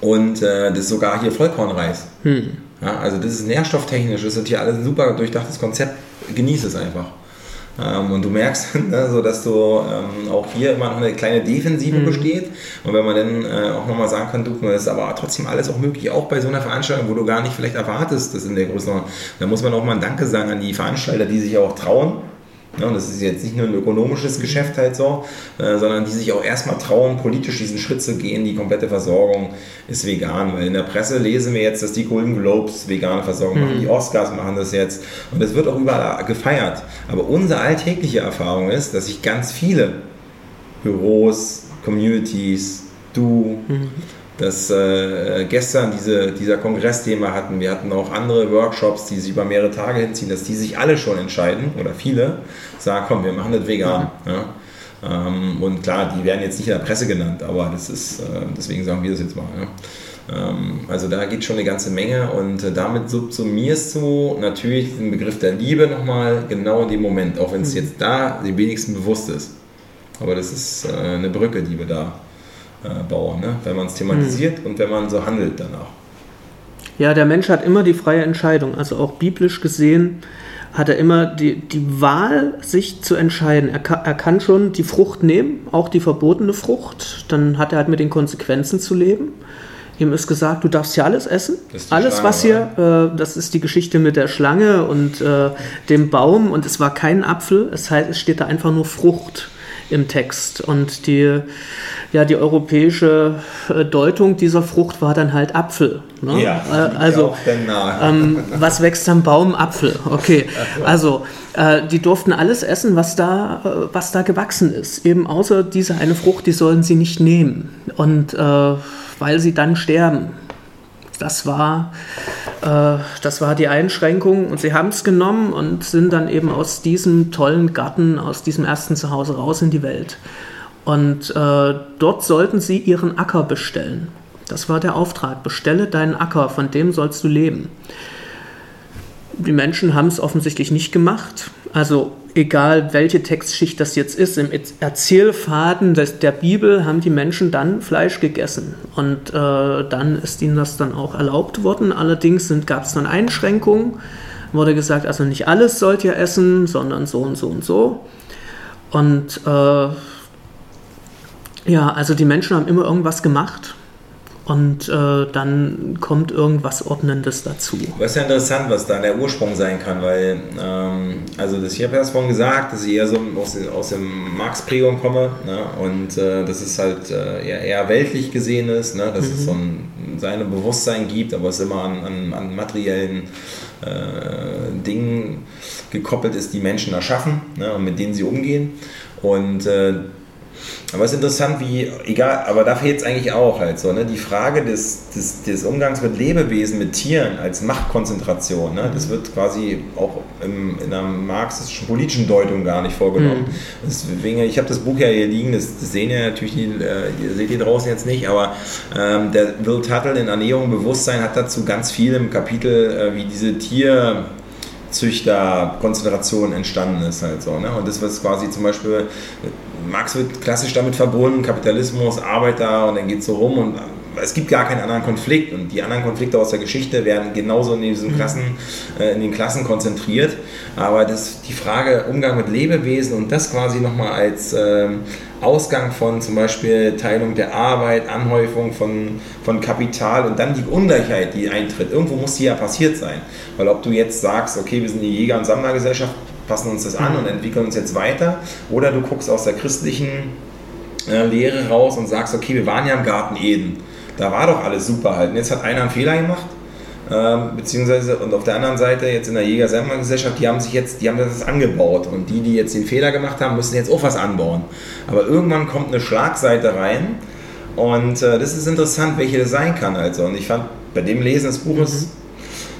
Und äh, das ist sogar hier Vollkornreis. Hm. Ja, also das ist nährstofftechnisch, das ist hier alles ein super durchdachtes Konzept. Genieß es einfach. Ähm, und du merkst, ne, so dass du ähm, auch hier immer noch eine kleine Defensive mhm. besteht. Und wenn man dann äh, auch nochmal sagen kann, du, das ist aber trotzdem alles auch möglich, auch bei so einer Veranstaltung, wo du gar nicht vielleicht erwartest, dass in der Größenordnung, da muss man auch mal ein Danke sagen an die Veranstalter, die sich auch trauen ja, und das ist jetzt nicht nur ein ökonomisches Geschäft halt so, äh, sondern die sich auch erstmal trauen, politisch diesen Schritt zu gehen, die komplette Versorgung ist vegan. Weil in der Presse lesen wir jetzt, dass die Golden Globes vegane Versorgung mhm. machen, die Oscars machen das jetzt und es wird auch überall gefeiert. Aber unsere alltägliche Erfahrung ist, dass sich ganz viele Büros, Communities, du, mhm dass äh, gestern diese, dieser Kongressthema hatten. Wir hatten auch andere Workshops, die sich über mehrere Tage hinziehen, dass die sich alle schon entscheiden oder viele sagen, komm, wir machen das vegan. Mhm. Ja. Ähm, und klar, die werden jetzt nicht in der Presse genannt, aber das ist, äh, deswegen sagen wir das jetzt mal. Ja. Ähm, also da geht schon eine ganze Menge und äh, damit subsumierst du natürlich den Begriff der Liebe nochmal genau in dem Moment, auch wenn es mhm. jetzt da den wenigsten bewusst ist. Aber das ist äh, eine Brücke, die wir da äh, bauen, ne? wenn man es thematisiert hm. und wenn man so handelt danach. Ja, der Mensch hat immer die freie Entscheidung. Also auch biblisch gesehen hat er immer die, die Wahl, sich zu entscheiden. Er kann, er kann schon die Frucht nehmen, auch die verbotene Frucht. Dann hat er halt mit den Konsequenzen zu leben. Ihm ist gesagt, du darfst ja alles essen. Alles, Schlange, was hier, äh, das ist die Geschichte mit der Schlange und äh, dem Baum. Und es war kein Apfel. Es heißt, es steht da einfach nur Frucht im Text. Und die, ja, die europäische äh, Deutung dieser Frucht war dann halt Apfel. Ne? Ja, äh, also, ähm, was wächst am Baum? Apfel. Okay, also äh, die durften alles essen, was da, äh, was da gewachsen ist. Eben außer diese eine Frucht, die sollen sie nicht nehmen. Und äh, weil sie dann sterben. Das war, das war die Einschränkung und sie haben es genommen und sind dann eben aus diesem tollen Garten, aus diesem ersten Zuhause raus in die Welt. Und äh, dort sollten sie ihren Acker bestellen. Das war der Auftrag. Bestelle deinen Acker, von dem sollst du leben. Die Menschen haben es offensichtlich nicht gemacht. Also egal welche Textschicht das jetzt ist, im Erzählfaden des, der Bibel haben die Menschen dann Fleisch gegessen. Und äh, dann ist ihnen das dann auch erlaubt worden. Allerdings gab es dann Einschränkungen. Wurde gesagt, also nicht alles sollt ihr essen, sondern so und so und so. Und äh, ja, also die Menschen haben immer irgendwas gemacht und äh, dann kommt irgendwas Ordnendes dazu. Das ist ja interessant, was da der Ursprung sein kann, weil, ähm, also das, ich habe ja vorhin gesagt, dass ich eher so aus, aus dem Marx-Prägung komme ne? und äh, dass es halt äh, eher, eher, weltlich gesehen ist, ne? dass mhm. es so ein seinem Bewusstsein gibt, aber es immer an, an, an materiellen äh, Dingen gekoppelt ist, die Menschen erschaffen ne? und mit denen sie umgehen. Und äh, aber es ist interessant, wie, egal, aber da fehlt es eigentlich auch halt so, ne? Die Frage des, des, des Umgangs mit Lebewesen, mit Tieren als Machtkonzentration, ne? das wird quasi auch im, in einer marxistischen politischen Deutung gar nicht vorgenommen. Mhm. Deswegen, ich habe das Buch ja hier liegen, das, das sehen ja natürlich, die, äh, seht ihr draußen jetzt nicht, aber ähm, der Will Tuttle in Ernährung Bewusstsein hat dazu ganz viel im Kapitel, äh, wie diese Tier Züchterkonzentration entstanden ist halt so. Ne? Und das, was quasi zum Beispiel Marx wird klassisch damit verbunden, Kapitalismus, Arbeiter und dann geht es so rum und es gibt gar keinen anderen Konflikt und die anderen Konflikte aus der Geschichte werden genauso in diesen mhm. Klassen, äh, in den Klassen konzentriert. Aber das, die Frage Umgang mit Lebewesen und das quasi nochmal als ähm, Ausgang von zum Beispiel Teilung der Arbeit, Anhäufung von, von Kapital und dann die Ungleichheit, die eintritt. Irgendwo muss die ja passiert sein. Weil ob du jetzt sagst, okay, wir sind die Jäger- und Sammlergesellschaft, passen uns das an und entwickeln uns jetzt weiter. Oder du guckst aus der christlichen äh, Lehre raus und sagst, okay, wir waren ja im Garten Eden. Da war doch alles super halt. Und jetzt hat einer einen Fehler gemacht. Ähm, beziehungsweise und auf der anderen Seite jetzt in der Jäger-Sammler-Gesellschaft, die haben sich jetzt, die haben das angebaut und die, die jetzt den Fehler gemacht haben, müssen jetzt auch was anbauen. Aber irgendwann kommt eine Schlagseite rein und äh, das ist interessant, welche das sein kann also. Und ich fand bei dem Lesen des Buches mhm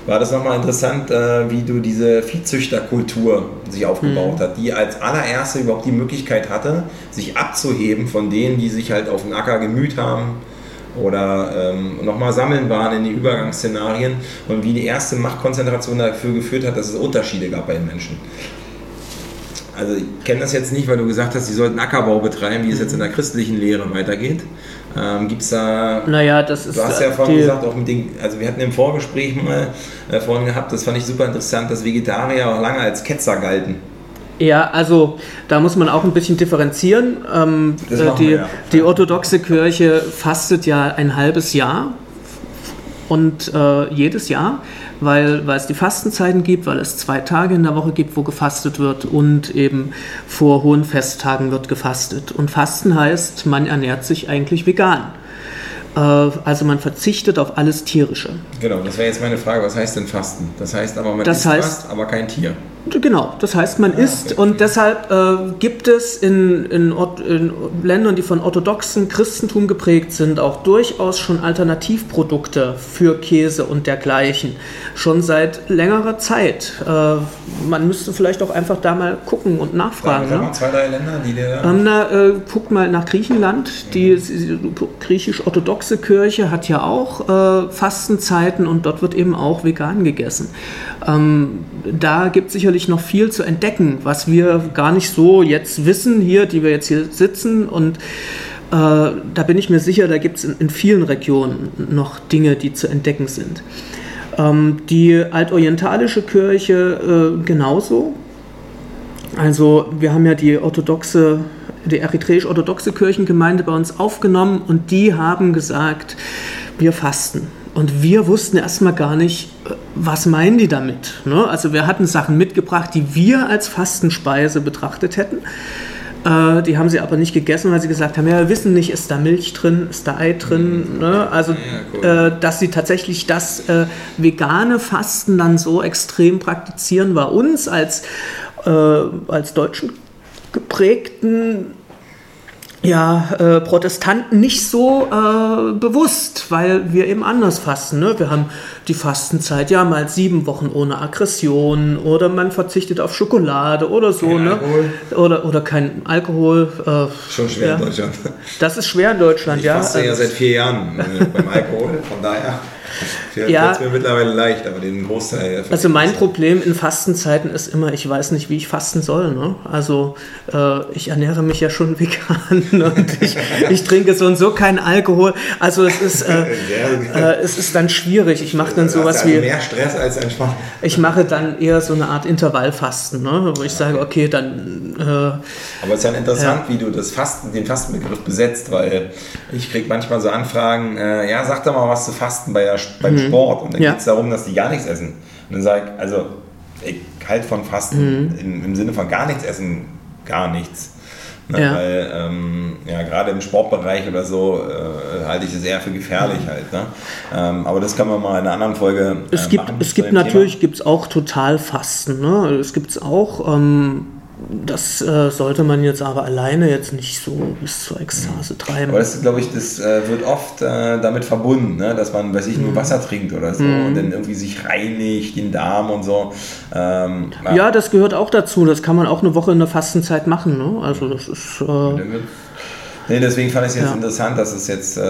war das nochmal interessant, äh, wie du diese Viehzüchterkultur sich aufgebaut mhm. hat, die als allererste überhaupt die Möglichkeit hatte, sich abzuheben von denen, die sich halt auf dem Acker gemüht haben oder ähm, nochmal sammeln waren in die Übergangsszenarien und wie die erste Machtkonzentration dafür geführt hat, dass es Unterschiede gab bei den Menschen. Also ich kenne das jetzt nicht, weil du gesagt hast, sie sollten Ackerbau betreiben, wie es jetzt in der christlichen Lehre weitergeht. Ähm, Gibt es da. Naja, das ist. Du hast ja vorhin gesagt, auch mit den. Also, wir hatten im Vorgespräch mal äh, vorhin gehabt, das fand ich super interessant, dass Vegetarier auch lange als Ketzer galten. Ja, also da muss man auch ein bisschen differenzieren. Ähm, äh, die, wir, ja. die orthodoxe Kirche fastet ja ein halbes Jahr und äh, jedes Jahr weil, weil es die Fastenzeiten gibt, weil es zwei Tage in der Woche gibt, wo gefastet wird und eben vor hohen Festtagen wird gefastet. Und Fasten heißt, man ernährt sich eigentlich vegan. Äh, also man verzichtet auf alles Tierische. Genau, das wäre jetzt meine Frage, was heißt denn Fasten? Das heißt aber, man das isst heißt, was, aber kein Tier. Genau, das heißt, man ah, isst okay. und deshalb äh, gibt es in, in, in, Ländern, die von orthodoxen Christentum geprägt sind, auch durchaus schon Alternativprodukte für Käse und dergleichen. Schon seit längerer Zeit. Äh, man müsste vielleicht auch einfach da mal gucken und nachfragen. Ja, ne? zwei, drei Länder, die der. Ähm, na, äh, guckt mal nach Griechenland. Die, die griechisch-orthodoxe Kirche hat ja auch äh, Fastenzeiten und dort wird eben auch vegan gegessen. Ähm, da gibt es sicherlich noch viel zu entdecken, was wir gar nicht so jetzt wissen, hier, die wir jetzt hier sitzen. Und äh, da bin ich mir sicher, da gibt es in, in, vielen Regionen noch Dinge, die zu entdecken sind. Ähm, die altorientalische Kirche äh, genauso. Also wir haben ja die orthodoxe, die eritreisch-orthodoxe Kirchengemeinde bei uns aufgenommen und die haben gesagt, wir fasten. Und wir wussten erstmal gar nicht, was meinen die damit. Ne? Also wir hatten Sachen mitgebracht, die wir als Fastenspeise betrachtet hätten. Äh, die haben sie aber nicht gegessen, weil sie gesagt haben, ja, wir wissen nicht, ist da Milch drin, ist da Ei drin. Mhm. Ne? Also, Ja, cool. äh, dass sie tatsächlich das äh, vegane Fasten dann so extrem praktizieren, war uns als, äh, als Deutschen geprägten ja, äh, Protestanten nicht so äh, bewusst, weil wir eben anders fasten. Ne? Wir haben die Fastenzeit ja mal sieben Wochen ohne Aggression oder man verzichtet auf Schokolade oder so. Kein ne? Alkohol. Oder, oder kein Alkohol. Äh, Schon schwer ja. in Deutschland. Das ist schwer in Deutschland, Ich ja. faste ja Also- seit vier Jahren äh, beim Alkohol, von daher fällt Ja. es mir mittlerweile leicht, aber den Großteil. Also mein Problem in Fastenzeiten ist immer, ich weiß nicht, wie ich fasten soll. Ne? Also äh, ich ernähre mich ja schon vegan und ich, ich trinke so und so keinen Alkohol. Also es ist, äh, Ja. äh, es ist dann schwierig. Ich mache dann sowas also wie, mehr Stress als Entspannung. ich mache dann eher so eine Art Intervallfasten, ne? wo ich sage, okay, dann äh, Aber es ist ja interessant, wie du das Fasten, den Fastenbegriff besetzt, weil ich kriege manchmal so Anfragen, äh, ja, sag doch mal was zu Fasten bei der, beim Sport. Und dann Mhm. Ja. geht es darum, dass die gar nichts essen. Und dann sage ich, also ich halt von Fasten Mhm. im, im Sinne von gar nichts essen, gar nichts. Ne, Ja. Weil ähm, ja, gerade im Sportbereich oder so äh, halte ich das eher für gefährlich halt. Ne? Ähm, aber das können wir mal in einer anderen Folge. äh, es gibt, machen es gibt natürlich gibt's auch Totalfasten. Ne? Es gibt es auch. Ähm, das äh, sollte man jetzt aber alleine jetzt nicht so bis zur Ekstase treiben. Aber das, glaube ich, das äh, wird oft äh, damit verbunden, ne? dass man, weiß ich, Mhm. nur Wasser trinkt oder so und dann irgendwie sich reinigt, den Darm und so. Ähm, Ja, das gehört auch dazu. Das kann man auch eine Woche in der Fastenzeit machen. Ne? Also das ist. Nee, deswegen fand ich es jetzt Ja. interessant, dass es jetzt, äh,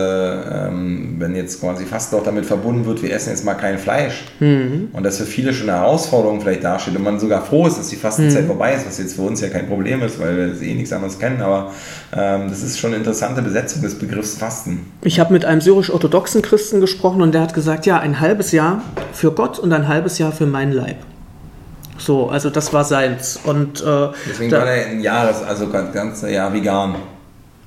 ähm, wenn jetzt quasi fast auch damit verbunden wird, wir essen jetzt mal kein Fleisch. Mhm. Und das für viele schon eine Herausforderung vielleicht darstellt und man sogar froh ist, dass die Fastenzeit Mhm. vorbei ist, was jetzt für uns ja kein Problem ist, weil wir eh nichts anderes kennen. Aber ähm, das ist schon eine interessante Besetzung des Begriffs Fasten. ich habe mit einem syrisch-orthodoxen Christen gesprochen und der hat gesagt, ja, ein halbes Jahr für Gott und ein halbes Jahr für meinen Leib. So, also das war seins. Und äh, Deswegen da- war der ein Jahr, das- also ganz ganze Jahr vegan.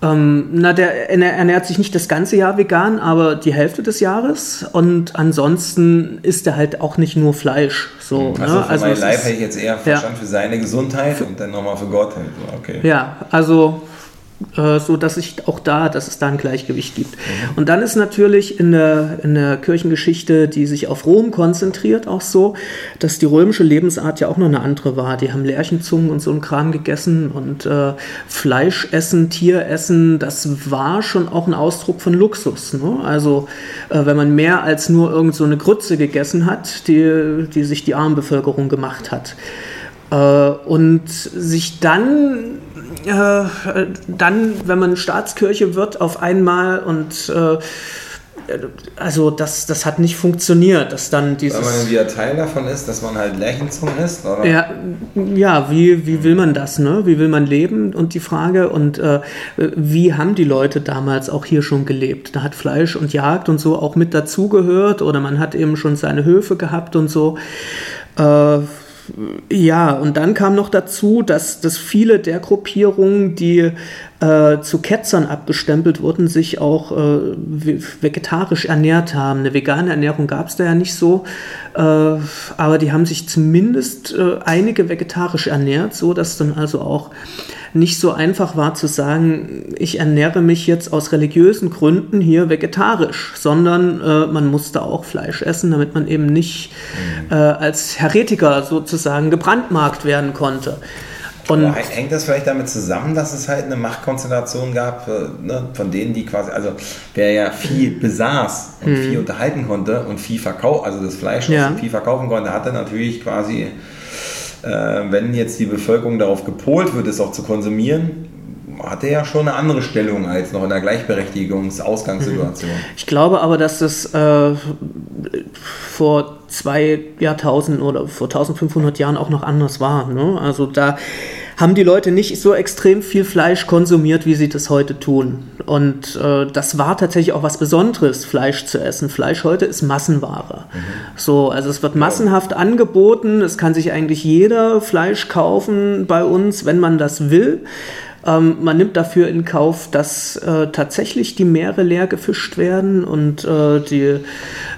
Ähm, na, der ernä- ernährt sich nicht das ganze Jahr vegan, aber die Hälfte des Jahres. Und ansonsten isst er halt auch nicht nur Fleisch. So, Also ne? für mein es Leib hätte ich jetzt eher verstanden für seine Gesundheit und dann nochmal für Gott. halt Okay. Ja, also äh, so, dass ich auch da, dass es da ein Gleichgewicht gibt. Und dann ist natürlich in der, in der Kirchengeschichte, die sich auf Rom konzentriert, auch so, dass die römische Lebensart ja auch noch eine andere war. Die haben Lerchenzungen und so ein Kram gegessen und äh, Fleisch essen, Tier essen, das war schon auch ein Ausdruck von Luxus. Ne? Also äh, wenn man mehr als nur irgend so eine Grütze gegessen hat, die, die sich die Armenbevölkerung gemacht hat. Äh, und sich dann, äh, dann, wenn man Staatskirche wird, auf einmal und äh, also das, das hat nicht funktioniert, dass dann Weil man dieses. wieder Teil davon ist, dass man halt Lerchenzungen isst, oder? Ja, ja wie, wie will man das, ne? Wie will man leben? Und die Frage, und äh, wie haben die Leute damals auch hier schon gelebt? Da hat Fleisch und Jagd und so auch mit dazugehört oder man hat eben schon seine Höfe gehabt und so. Äh, ja, und dann kam noch dazu, dass, dass viele der Gruppierungen, die äh, zu Ketzern abgestempelt wurden, sich auch äh, ve- vegetarisch ernährt haben. Eine vegane Ernährung gab es da ja nicht so, äh, aber die haben sich zumindest äh, einige vegetarisch ernährt, so dass dann also auch nicht so einfach war zu sagen, ich ernähre mich jetzt aus religiösen Gründen hier vegetarisch, sondern äh, man musste auch Fleisch essen, damit man eben nicht äh, als Heretiker sozusagen gebrandmarkt werden konnte. Und Aber hängt das vielleicht damit zusammen, dass es halt eine Machtkonzentration gab, äh, ne, von denen, die quasi, also wer ja Vieh besaß und Vieh unterhalten konnte und Vieh verkaufen, also das Fleisch Mhm. Ja. aus dem Vieh verkaufen konnte, hatte natürlich quasi, äh, wenn jetzt die Bevölkerung darauf gepolt wird, es auch zu konsumieren, hatte ja schon eine andere Stellung als noch in der Gleichberechtigungsausgangssituation. Ich glaube aber, dass das äh, vor zwei Jahrtausenden oder vor 1500 Jahren auch noch anders war. Ne? Also da haben die Leute nicht so extrem viel Fleisch konsumiert, wie sie das heute tun. Und äh, das war tatsächlich auch was Besonderes, Fleisch zu essen. Fleisch heute ist Massenware. So, also es wird massenhaft angeboten. Es kann sich eigentlich jeder Fleisch kaufen bei uns, wenn man das will. Ähm, man nimmt dafür in Kauf, dass äh, tatsächlich die Meere leer gefischt werden und äh, die,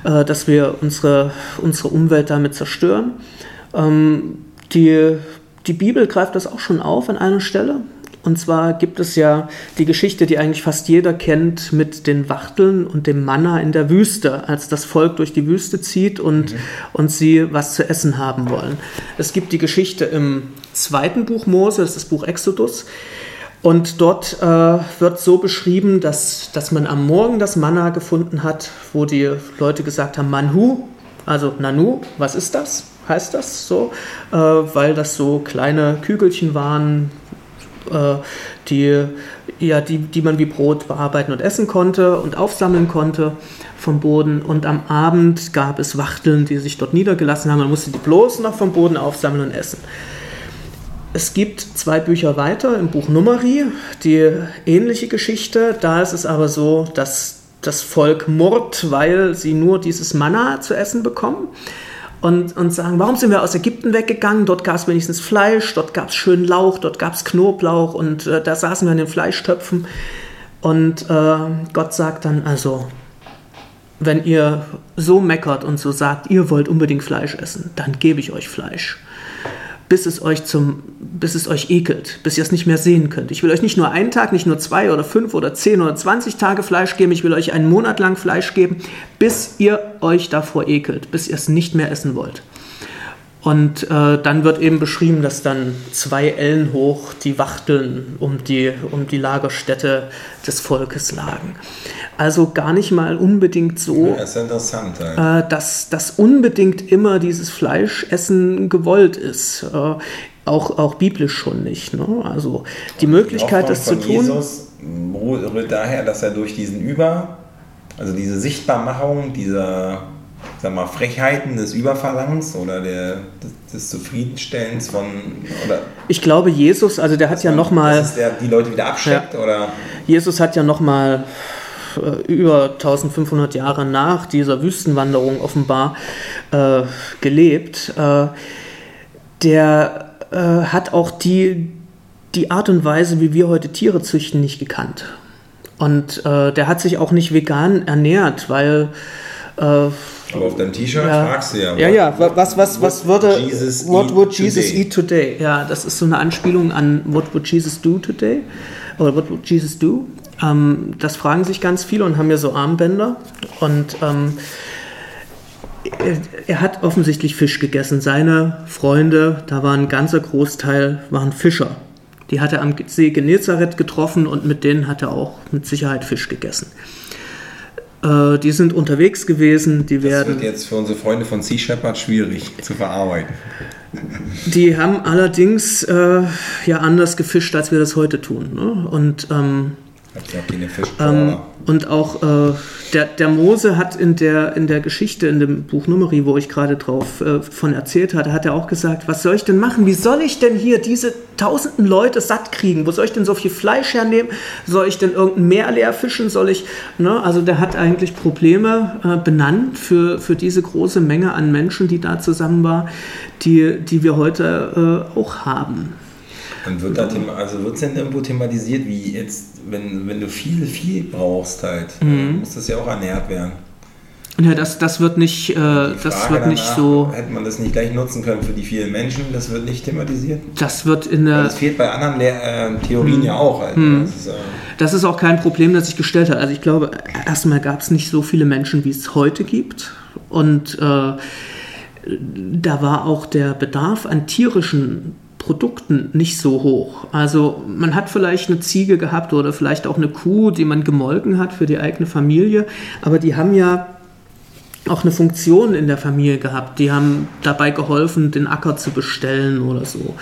äh, dass wir unsere, unsere Umwelt damit zerstören. Ähm, die, die Bibel greift das auch schon auf an einer Stelle. Und zwar gibt es ja die Geschichte, die eigentlich fast jeder kennt, mit den Wachteln und dem Manna in der Wüste, als das Volk durch die Wüste zieht und, mhm. und sie was zu essen haben wollen. Es gibt die Geschichte im zweiten Buch Mose, das ist das Buch Exodus. Und dort äh, wird so beschrieben, dass, dass man am Morgen das Manna gefunden hat, wo die Leute gesagt haben, Manhu, also Nanu, was ist das? Heißt das so? Äh, weil das so kleine Kügelchen waren, äh, die, ja, die, die man wie Brot bearbeiten und essen konnte und aufsammeln konnte vom Boden. Und am Abend gab es Wachteln, die sich dort niedergelassen haben. Man musste die bloß noch vom Boden aufsammeln und essen. Es gibt zwei Bücher weiter im Buch Numeri, die ähnliche Geschichte. Da ist es aber so, dass das Volk murrt, weil sie nur dieses Manna zu essen bekommen und, und sagen, warum sind wir aus Ägypten weggegangen? Dort gab es wenigstens Fleisch, dort gab es schön Lauch, dort gab es Knoblauch und äh, da saßen wir in den Fleischtöpfen. Und äh, Gott sagt dann also, wenn ihr so meckert und so sagt, ihr wollt unbedingt Fleisch essen, dann gebe ich euch Fleisch bis es euch zum, bis es euch ekelt, bis ihr es nicht mehr sehen könnt. Ich will euch nicht nur einen Tag, nicht nur zwei oder fünf oder zehn oder zwanzig Tage Fleisch geben, ich will euch einen Monat lang Fleisch geben, bis ihr euch davor ekelt, bis ihr es nicht mehr essen wollt. Und äh, dann wird eben beschrieben, dass dann zwei Ellen hoch die Wachteln um die, um die Lagerstätte des Volkes lagen. Also gar nicht mal unbedingt so, ja, interessant, äh, dass, dass unbedingt immer dieses Fleischessen gewollt ist. Äh, auch, auch biblisch schon nicht. Ne? Also die Möglichkeit, das zu tun. Jesus rührt daher, dass er durch diesen Über, also diese Sichtbarmachung dieser sag mal, Frechheiten des Überverlangens oder der, des, des Zufriedenstellens von. Oder ich glaube, Jesus, also der hat ja nochmal. Die Leute wieder abschreckt? Ja, oder? Jesus hat ja nochmal äh, über 1500 Jahre nach dieser Wüstenwanderung offenbar äh, gelebt. Äh, der äh, hat auch die, die Art und Weise, wie wir heute Tiere züchten, nicht gekannt. Und äh, der hat sich auch nicht vegan ernährt, weil äh, aber auf deinem T-Shirt ja. fragst du ja. Ja, ja, was, was, was würde. Jesus what would Jesus today? eat today? Ja, das ist so eine Anspielung an What would Jesus do today? Oder What would Jesus do? Ähm, das fragen sich ganz viele und haben ja so Armbänder. Und ähm, er, er, hat offensichtlich Fisch gegessen. Seine Freunde, da war ein ganzer Großteil, waren Fischer. Die hat er am See Genezareth getroffen und mit denen hat er auch mit Sicherheit Fisch gegessen. Äh, die sind unterwegs gewesen, die das werden. Das wird jetzt für unsere Freunde von Sea Shepherd schwierig zu verarbeiten. Die haben allerdings äh, ja anders gefischt, als wir das heute tun. Ne? Und ähm, ähm, und auch äh, der, der Mose hat in der, in der Geschichte, in dem Buch Numeri, wo ich gerade drauf äh, von erzählt hatte, hat er auch gesagt, was soll ich denn machen? Wie soll ich denn hier diese tausenden Leute satt kriegen? Wo soll ich denn so viel Fleisch hernehmen? Soll ich denn irgendein Meer leer fischen? Soll ich, ne? Also der hat eigentlich Probleme äh, benannt für, für diese große Menge an Menschen, die da zusammen war, die, die wir heute äh, auch haben. Und wird da also wird es denn irgendwo thematisiert, wie jetzt, wenn, wenn du viel, viel brauchst halt, mhm. muss das ja auch ernährt werden. Ja, das, das wird nicht, äh, das wird nicht so. Hätte man das nicht gleich nutzen können für die vielen Menschen, das wird nicht thematisiert. Das wird in der. Das fehlt bei anderen Lehr äh, Theorien hm. ja auch. Halt. Hm. Das, ist, äh das, ist, auch kein Problem, das sich gestellt hat. Also ich glaube, erstmal gab es nicht so viele Menschen, wie es heute gibt. Und äh, da war auch der Bedarf an tierischen Produkten nicht so hoch. Also man hat vielleicht eine Ziege gehabt oder vielleicht auch eine Kuh, die man gemolken hat für die eigene Familie, aber die haben ja auch eine Funktion in der Familie gehabt. Die haben dabei geholfen, den Acker zu bestellen oder so.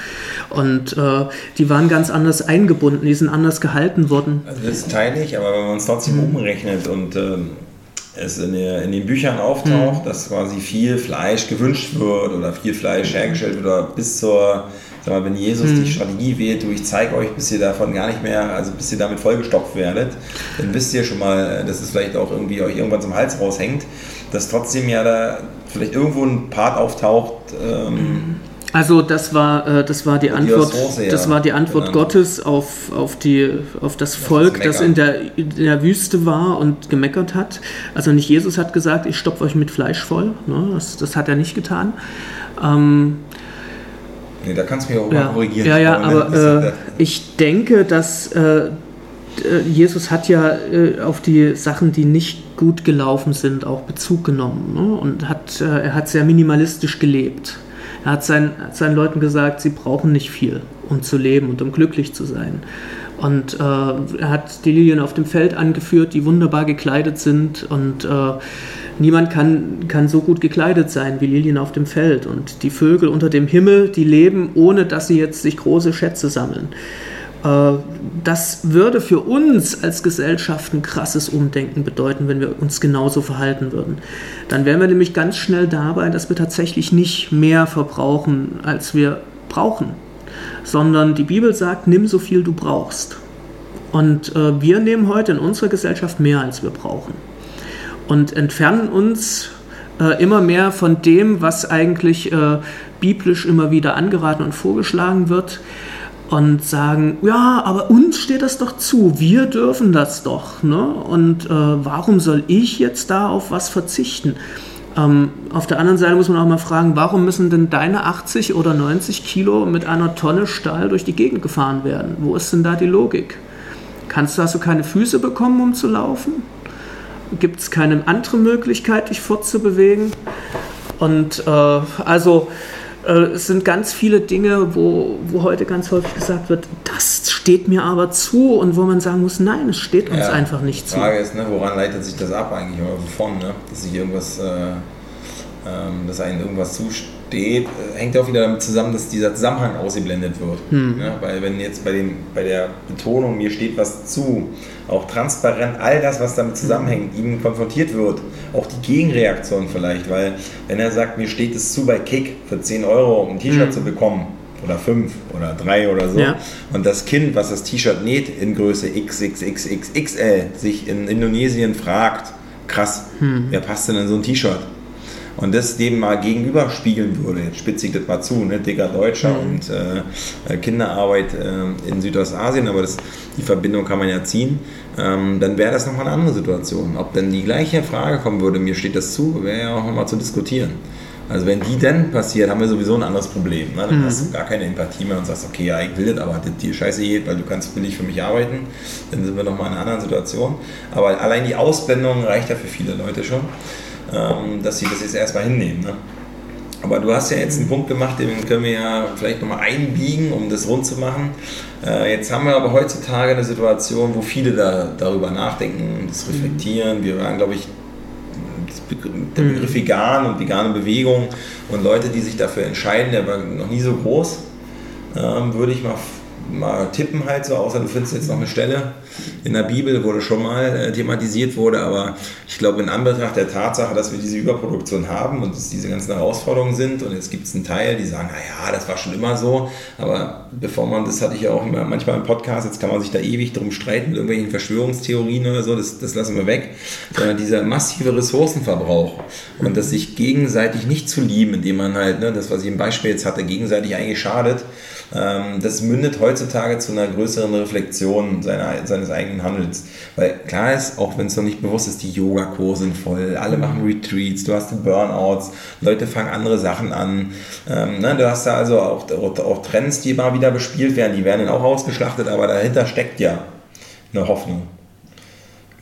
Und äh, die waren ganz anders eingebunden, die sind anders gehalten worden. Also das teile ich, aber wenn man es trotzdem mhm. umrechnet und äh, es in, der, in, den Büchern auftaucht, mhm. dass quasi viel Fleisch gewünscht wird oder viel Fleisch hergestellt wird oder bis zur Mal, wenn Jesus hm. die Strategie wählt, du, ich zeige euch, bis ihr davon gar nicht mehr, also bis ihr damit vollgestopft werdet, dann wisst ihr schon mal, dass es vielleicht auch irgendwie euch irgendwann zum Hals raushängt, dass trotzdem ja da vielleicht irgendwo ein Part auftaucht. Ähm, also das war, äh, das war die Antwort, das war die Antwort genau. Gottes auf, auf, die, auf das Volk, das, das in, der, in der Wüste war und gemeckert hat. Also nicht Jesus hat gesagt, ich stopfe euch mit Fleisch voll. Ne? Das, das hat er nicht getan. Ähm, Nee, da kannst du mich auch ja. mal korrigieren. Ja, ja, aber äh, ich denke, dass äh, Jesus hat ja äh, auf die Sachen, die nicht gut gelaufen sind, auch Bezug genommen ne? und hat, äh, er hat sehr minimalistisch gelebt. Er hat, sein, hat seinen Leuten gesagt, sie brauchen nicht viel, um zu leben und um glücklich zu sein. Und äh, er hat die Lilien auf dem Feld angeführt, die wunderbar gekleidet sind. Und äh, niemand kann, kann so gut gekleidet sein wie Lilien auf dem Feld. Und die Vögel unter dem Himmel, die leben, ohne dass sie jetzt sich große Schätze sammeln. Äh, das würde für uns als Gesellschaft ein krasses Umdenken bedeuten, wenn wir uns genauso verhalten würden. Dann wären wir nämlich ganz schnell dabei, dass wir tatsächlich nicht mehr verbrauchen, als wir brauchen, sondern die Bibel sagt, nimm so viel du brauchst. Und äh, wir nehmen heute in unserer Gesellschaft mehr, als wir brauchen. Und entfernen uns äh, immer mehr von dem, was eigentlich äh, biblisch immer wieder angeraten und vorgeschlagen wird und sagen, ja, aber uns steht das doch zu, wir dürfen das doch. Ne? Und äh, warum soll ich jetzt da auf was verzichten? Ähm, auf der anderen Seite muss man auch mal fragen, warum müssen denn deine 80 oder 90 Kilo mit einer Tonne Stahl durch die Gegend gefahren werden? Wo ist denn da die Logik? Kannst du, hast du keine Füße bekommen, um zu laufen? Gibt es keine andere Möglichkeit, dich fortzubewegen? Und äh, also äh, es sind ganz viele Dinge, wo, wo heute ganz häufig gesagt wird, das steht mir aber zu und wo man sagen muss, nein, es steht uns ja, einfach nicht zu. Die Frage ist, ne, woran leitet sich das ab eigentlich oder wovon, ne? dass sich irgendwas, äh, ähm, dass einem irgendwas zusteht, äh, hängt auch wieder damit zusammen, dass dieser Zusammenhang ausgeblendet wird. Hm. Ne? Weil wenn jetzt bei, dem, bei der Betonung, mir steht was zu, auch transparent all das, was damit zusammenhängt, ihm konfrontiert wird, auch die Gegenreaktion vielleicht, weil wenn er sagt, mir steht es zu bei Kick für 10 Euro ein T-Shirt mhm. zu bekommen, oder 5 oder 3 oder so, ja. und das Kind, was das T-Shirt näht in Größe XXXXXL, sich in Indonesien fragt, krass, hm. wer passt denn in so ein T-Shirt? Und das dem mal gegenüberspiegeln würde, jetzt spitze ich das mal zu, ne, dicker Deutscher mhm. und äh, Kinderarbeit äh, in Südostasien, aber das, die Verbindung kann man ja ziehen, ähm, dann wäre das nochmal eine andere Situation. Ob denn die gleiche Frage kommen würde, mir steht das zu, wäre ja auch nochmal zu diskutieren. Also wenn die dann passiert, haben wir sowieso ein anderes Problem. Ne? Dann mhm. hast du gar keine Empathie mehr und sagst, okay, ja, ich will das, aber das dir scheiße geht, weil du kannst billig für mich arbeiten. Dann sind wir nochmal in einer anderen Situation. Aber allein die Ausblendung reicht ja für viele Leute schon dass sie das jetzt erstmal hinnehmen. Ne? Aber du hast ja jetzt einen Punkt gemacht, den können wir ja vielleicht nochmal einbiegen, um das rund zu machen. Äh, jetzt haben wir aber heutzutage eine Situation, wo viele da, darüber nachdenken, das reflektieren. Wir waren, glaube ich, der Begriff mhm. vegan und vegane Bewegung und Leute, die sich dafür entscheiden, der war noch nie so groß, ähm, würde ich mal mal tippen halt so, außer du findest jetzt noch eine Stelle in der Bibel, wo das schon mal äh, thematisiert wurde, aber ich glaube in Anbetracht der Tatsache, dass wir diese Überproduktion haben und es diese ganzen Herausforderungen sind und jetzt gibt es einen Teil, die sagen, naja, das war schon immer so, aber bevor man, das hatte ich ja auch immer manchmal im Podcast, jetzt kann man sich da ewig drum streiten mit irgendwelchen Verschwörungstheorien oder so, das, das lassen wir weg, sondern dieser massive Ressourcenverbrauch und das sich gegenseitig nicht zu lieben, indem man halt, ne, das was ich im Beispiel jetzt hatte, gegenseitig eigentlich schadet, das mündet heutzutage zu einer größeren Reflexion seiner, seines eigenen Handelns. Weil klar ist, auch wenn es noch nicht bewusst ist, die Yogakurse sind voll, alle machen Retreats, du hast Burnouts, Leute fangen andere Sachen an. Ähm, ne, du hast da also auch, auch, auch Trends, die mal wieder bespielt werden, die werden dann auch ausgeschlachtet, aber dahinter steckt ja eine Hoffnung.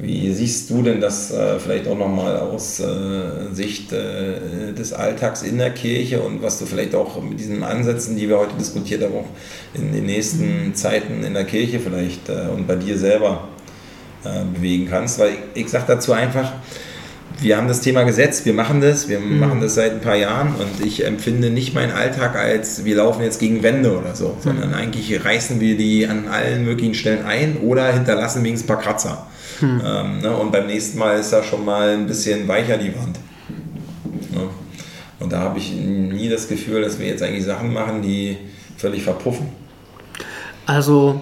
Wie siehst du denn das äh, vielleicht auch nochmal aus äh, Sicht äh, des Alltags in der Kirche und was du vielleicht auch mit diesen Ansätzen, die wir heute diskutiert haben, auch in den nächsten Zeiten in der Kirche vielleicht äh, und bei dir selber äh, bewegen kannst? Weil ich, ich sage dazu einfach, wir haben das Thema gesetzt, wir machen das, wir mhm. machen das seit ein paar Jahren und ich empfinde nicht meinen Alltag als, wir laufen jetzt gegen Wände oder so, mhm. sondern eigentlich reißen wir die an allen möglichen Stellen ein oder hinterlassen wenigstens ein paar Kratzer. Hm. Ähm, ne? Und beim nächsten Mal ist da schon mal ein bisschen weicher die Wand. Ne? Und da habe ich nie das Gefühl, dass wir jetzt eigentlich Sachen machen, die völlig verpuffen. Also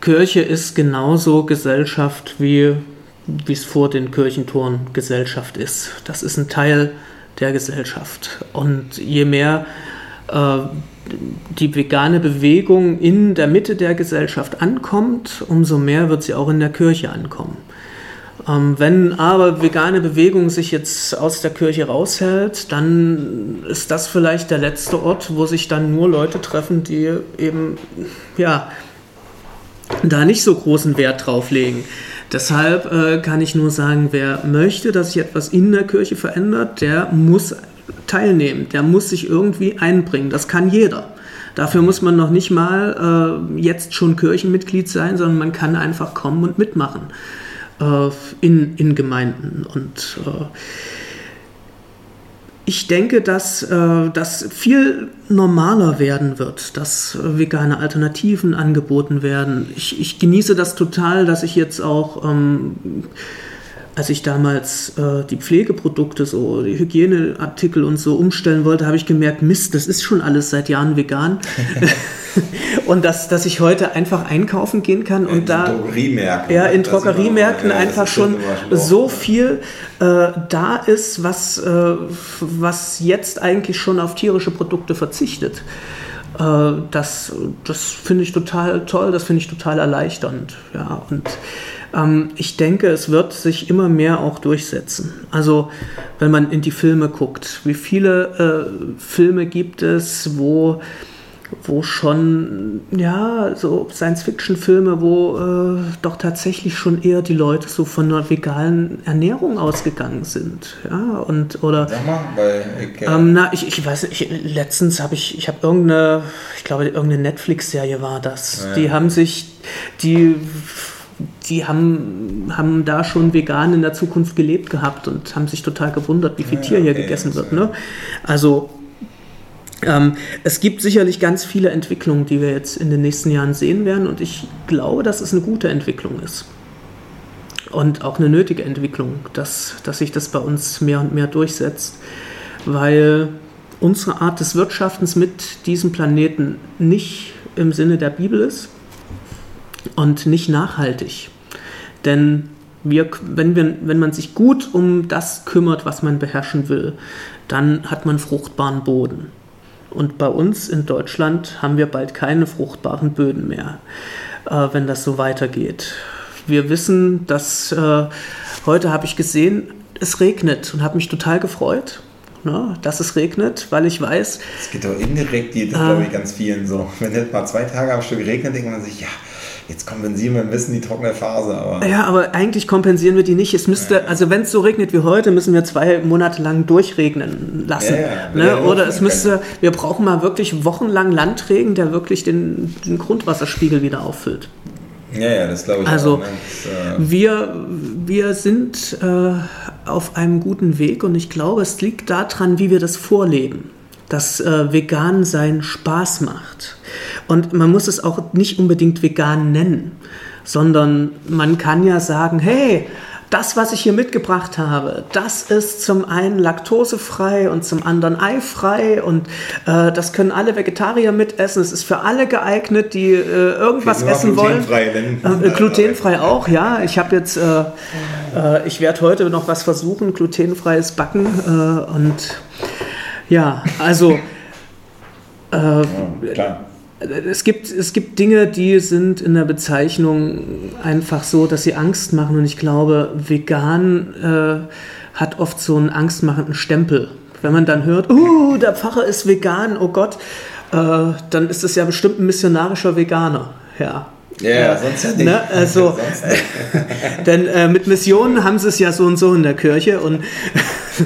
Kirche ist genauso Gesellschaft, wie es vor den Kirchentoren Gesellschaft ist. Das ist ein Teil der Gesellschaft. Und je mehr äh, die vegane Bewegung in der Mitte der Gesellschaft ankommt, umso mehr wird sie auch in der Kirche ankommen. Ähm, wenn aber vegane Bewegung sich jetzt aus der Kirche raushält, dann ist das vielleicht der letzte Ort, wo sich dann nur Leute treffen, die eben ja da nicht so großen Wert drauf legen. Deshalb äh, kann ich nur sagen, wer möchte, dass sich etwas in der Kirche verändert, der muss teilnehmen, der muss sich irgendwie einbringen. Das kann jeder. Dafür muss man noch nicht mal äh, jetzt schon Kirchenmitglied sein, sondern man kann einfach kommen und mitmachen äh, in, in Gemeinden. Und äh, ich denke, dass äh, das viel normaler werden wird, dass vegane Alternativen angeboten werden. Ich, ich genieße das total, dass ich jetzt auch ähm, als ich damals äh, die Pflegeprodukte, so die Hygieneartikel und so umstellen wollte, habe ich gemerkt, Mist, das ist schon alles seit Jahren vegan. und dass, dass ich heute einfach einkaufen gehen kann und in da Drogeriemärkten, ja in Drogeriemärkten ja, einfach schon so viel äh, da ist, was, äh, was jetzt eigentlich schon auf tierische Produkte verzichtet. Äh, das das finde ich total toll, das finde ich total erleichternd. Ja, und ähm, ich denke, es wird sich immer mehr auch durchsetzen. Also wenn man in die Filme guckt, wie viele äh, Filme gibt es, wo wo schon, ja, so Science-Fiction-Filme, wo äh, doch tatsächlich schon eher die Leute so von einer veganen Ernährung ausgegangen sind. Ja, und, oder. Sag mal, weil ich, äh ähm, na, ich, ich weiß, ich, letztens habe ich, ich habe irgendeine, ich glaube, irgendeine Netflix-Serie war das. Ja. Die haben sich, die die haben, haben da schon vegan in der Zukunft gelebt gehabt und haben sich total gewundert, wie viel ja, Tier hier okay, gegessen wird. Ne? Also ähm, es gibt sicherlich ganz viele Entwicklungen, die wir jetzt in den nächsten Jahren sehen werden und ich glaube, dass es eine gute Entwicklung ist. Und auch eine nötige Entwicklung, dass, dass sich das bei uns mehr und mehr durchsetzt, weil unsere Art des Wirtschaftens mit diesem Planeten nicht im Sinne der Bibel ist und nicht nachhaltig. Denn wir, wenn, wir, wenn man sich gut um das kümmert, was man beherrschen will, dann hat man fruchtbaren Boden. Und bei uns in Deutschland haben wir bald keine fruchtbaren Böden mehr, äh, wenn das so weitergeht. Wir wissen, dass äh, heute habe ich gesehen, es regnet und habe mich total gefreut ne, dass es regnet, weil ich weiß. Es geht doch indirekt, die, das äh, glaube ich ganz vielen so. Wenn jetzt mal zwei Tage am Stück regnet, denkt man sich, ja, jetzt kompensieren wir ein bisschen die trockene Phase. Aber ja, aber eigentlich kompensieren wir die nicht. Es müsste, ja. also wenn es so regnet wie heute, müssen wir zwei Monate lang durchregnen lassen. Ja, ja. Ne? Oder es müsste, wir brauchen mal wirklich wochenlang Landregen, der wirklich den, den Grundwasserspiegel wieder auffüllt. Ja, ja, das glaube ich also, auch. Ne? Das, äh wir, wir sind äh, auf einem guten Weg und ich glaube, es liegt daran, wie wir das vorleben dass äh, vegan sein Spaß macht. Und man muss es auch nicht unbedingt vegan nennen, sondern man kann ja sagen, hey, das, was ich hier mitgebracht habe, das ist zum einen laktosefrei und zum anderen eifrei und äh, das können alle Vegetarier mitessen. Es ist für alle geeignet, die äh, irgendwas essen wollen. Glutenfrei, äh, glutenfrei auch, ja. Ich habe jetzt, äh, äh, ich werde heute noch was versuchen, glutenfreies Backen äh, und ja, also ja, klar es gibt, es gibt Dinge, die sind in der Bezeichnung einfach so, dass sie Angst machen. Und ich glaube, vegan äh, hat oft so einen angstmachenden Stempel. Wenn man dann hört, oh, der Pfarrer ist vegan, oh Gott, äh, dann ist es ja bestimmt ein missionarischer Veganer. Ja. Ja, ja, sonst ja nicht. Ne? Also, nicht. denn äh, mit Missionen haben sie es ja so und so in der Kirche und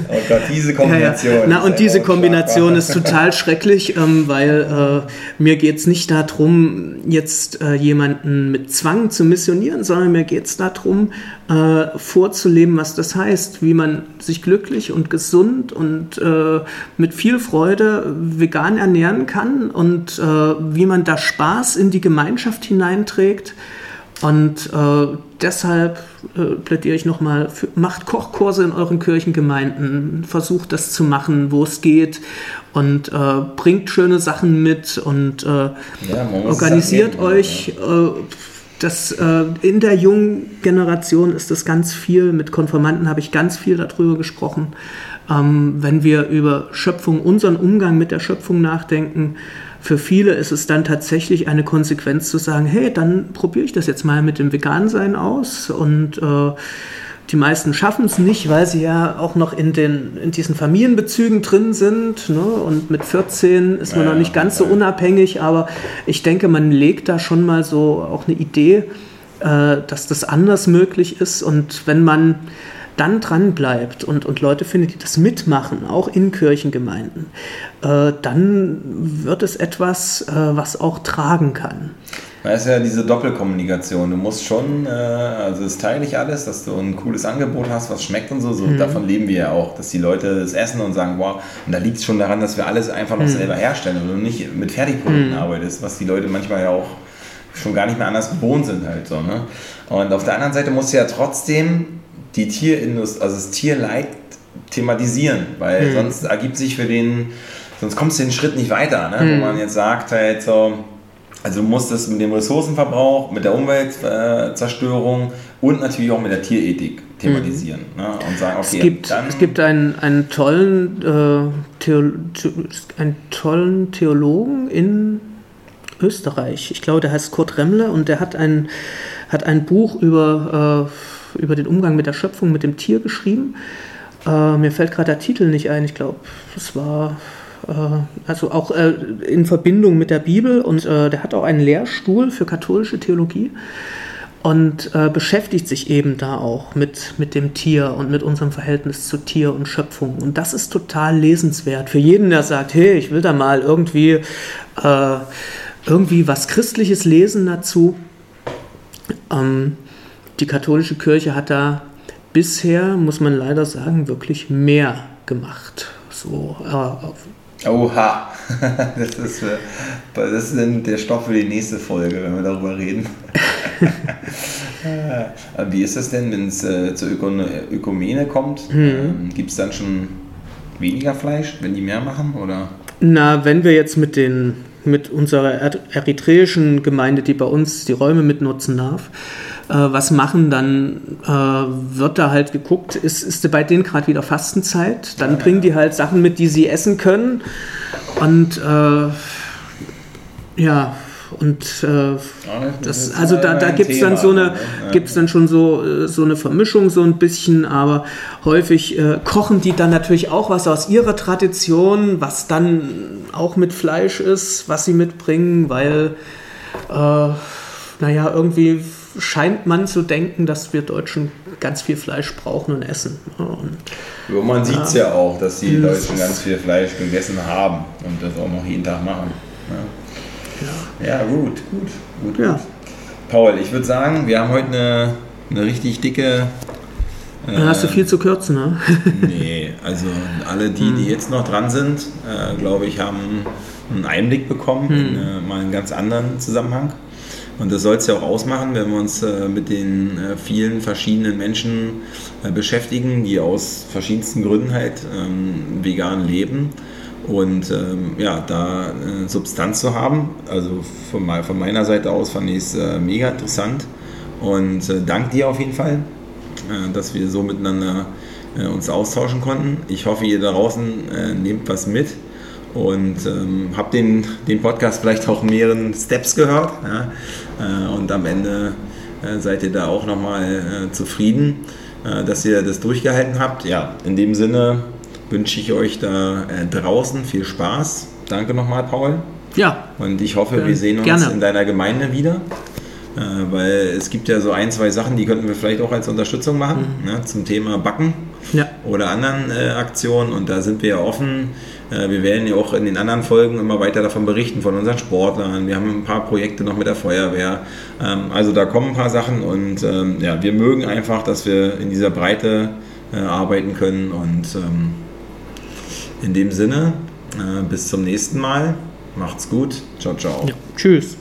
Oh Gott, diese Kombination. Ja, ja. Na, und diese Kombination ist total schrecklich, ähm, weil äh, mir geht es nicht darum, jetzt äh, jemanden mit Zwang zu missionieren, sondern mir geht es darum, äh, vorzuleben, was das heißt, wie man sich glücklich und gesund und äh, mit viel Freude vegan ernähren kann und äh, wie man da Spaß in die Gemeinschaft hineinträgt. Und äh, deshalb äh, plädiere ich nochmal, macht Kochkurse in euren Kirchengemeinden, versucht das zu machen, wo es geht und äh, bringt schöne Sachen mit und äh, ja, organisiert euch. Äh, das, äh, in der jungen Generation ist das ganz viel, mit Konformanten habe ich ganz viel darüber gesprochen. Ähm, wenn wir über Schöpfung, unseren Umgang mit der Schöpfung nachdenken, für viele ist es dann tatsächlich eine Konsequenz zu sagen, hey, dann probiere ich das jetzt mal mit dem Vegansein aus und äh, Die meisten schaffen es nicht, weil sie ja auch noch in, den, in diesen Familienbezügen drin sind. Ne? Und mit 14 ist man ja, noch nicht ganz so unabhängig, aber ich denke, man legt da schon mal so auch eine Idee, äh, dass das anders möglich ist. Und wenn man dann dran bleibt und, und Leute findet, die das mitmachen, auch in Kirchengemeinden, äh, dann wird es etwas, äh, was auch tragen kann. Das ist ja diese Doppelkommunikation. Du musst schon, äh, also das teile ich alles, dass du ein cooles Angebot hast, was schmeckt und so. so mhm. Davon leben wir ja auch, dass die Leute das essen und sagen, wow, und da liegt es schon daran, dass wir alles einfach noch mhm. selber herstellen und du nicht mit Fertigprodukten mhm. arbeitest, was die Leute manchmal ja auch schon gar nicht mehr anders gewohnt sind halt so. Ne? Und auf der anderen Seite musst du ja trotzdem die Tierindustrie, also das Tierleid thematisieren, weil mhm. sonst ergibt sich für den, sonst kommst du den Schritt nicht weiter, ne? wo man jetzt sagt halt so, also du musst es mit dem Ressourcenverbrauch, mit der Umweltzerstörung und natürlich auch mit der Tierethik thematisieren. Mhm. Ne? Und sagen, okay, es gibt, dann es gibt einen, einen, tollen, äh, Theolo einen tollen Theologen in Österreich. Ich glaube, der heißt Kurt Remmler und der hat ein, hat ein Buch über, äh, über den Umgang mit der Schöpfung, mit dem Tier geschrieben. Äh, mir fällt gerade der Titel nicht ein. Ich glaube, es war äh, also auch äh, in Verbindung mit der Bibel und äh, der hat auch einen Lehrstuhl für katholische Theologie und beschäftigt sich eben da auch mit, mit dem Tier und mit unserem Verhältnis zu Tier und Schöpfung. Und das ist total lesenswert für jeden, der sagt, hey, ich will da mal irgendwie, äh, irgendwie was Christliches lesen dazu. Ähm, die katholische Kirche hat da bisher, muss man leider sagen, wirklich mehr gemacht. So, äh, Oha, das ist, äh, das ist der Stoff für die nächste Folge, wenn wir darüber reden. Äh, wie ist das denn, wenn es äh, zur Öko Ökumene kommt? Mhm. Ähm, Gibt es dann schon weniger Fleisch, wenn die mehr machen? Oder? Na, wenn wir jetzt mit, den, mit unserer eritreischen Gemeinde, die bei uns die Räume mitnutzen darf, äh, was machen, dann äh, wird da halt geguckt, ist, ist bei denen gerade wieder Fastenzeit. Dann bringen die halt Sachen mit, die sie essen können. Und äh, ja, und äh, das, also da, da gibt es dann so eine, gibt's dann schon so, äh, so eine Vermischung so ein bisschen, aber häufig äh, kochen die dann natürlich auch was aus ihrer Tradition, was dann auch mit Fleisch ist, was sie mitbringen, weil äh, naja, irgendwie scheint man zu denken, dass wir Deutschen ganz viel Fleisch brauchen und essen. Und, ja, man sieht es ja auch, dass die Deutschen ganz viel Fleisch gegessen haben und das auch noch jeden Tag machen. Ja, ja gut, gut, gut, ja. gut. Paul, ich würde sagen, wir haben heute eine, eine richtig dicke. Äh, Dann hast du viel zu kürzen, ne? nee, also alle die, die hm. jetzt noch dran sind, äh, glaube ich, haben einen Einblick bekommen hm. in äh, mal einen ganz anderen Zusammenhang. Und das soll es ja auch ausmachen, wenn wir uns äh, mit den äh, vielen verschiedenen Menschen äh, beschäftigen, die aus verschiedensten Gründen halt ähm, vegan leben. Und ähm, ja, da äh, Substanz zu haben, also von, von, meiner Seite aus fand ich es äh, mega interessant. Und äh, dank dir auf jeden Fall, dass wir so miteinander uns austauschen konnten. Ich hoffe, ihr da draußen nehmt was mit und ähm, habe den, den Podcast vielleicht auch mehreren Steps gehört. Ja? Äh, und am Ende äh, seid ihr da auch nochmal äh, zufrieden, äh, dass ihr das durchgehalten habt. Ja, in dem Sinne wünsche ich euch da äh, draußen viel Spaß. Danke nochmal, Paul. Ja. Und ich hoffe, wir sehen uns gerne. in deiner Gemeinde wieder. Äh, weil es gibt ja so ein, zwei Sachen, die könnten wir vielleicht auch als Unterstützung machen mhm. ne, zum Thema Backen ja. oder anderen Aktionen. Und da sind wir ja offen äh, wir werden ja auch in den anderen Folgen immer weiter davon berichten, von unseren Sportlern. Wir haben ein paar Projekte noch mit der Feuerwehr. Ähm, also da kommen ein paar Sachen und ähm, ja, wir mögen einfach, dass wir in dieser Breite äh, arbeiten können. Und ähm, in dem Sinne, äh, bis zum nächsten Mal. Macht's gut. Ciao, ciao. Ja, tschüss.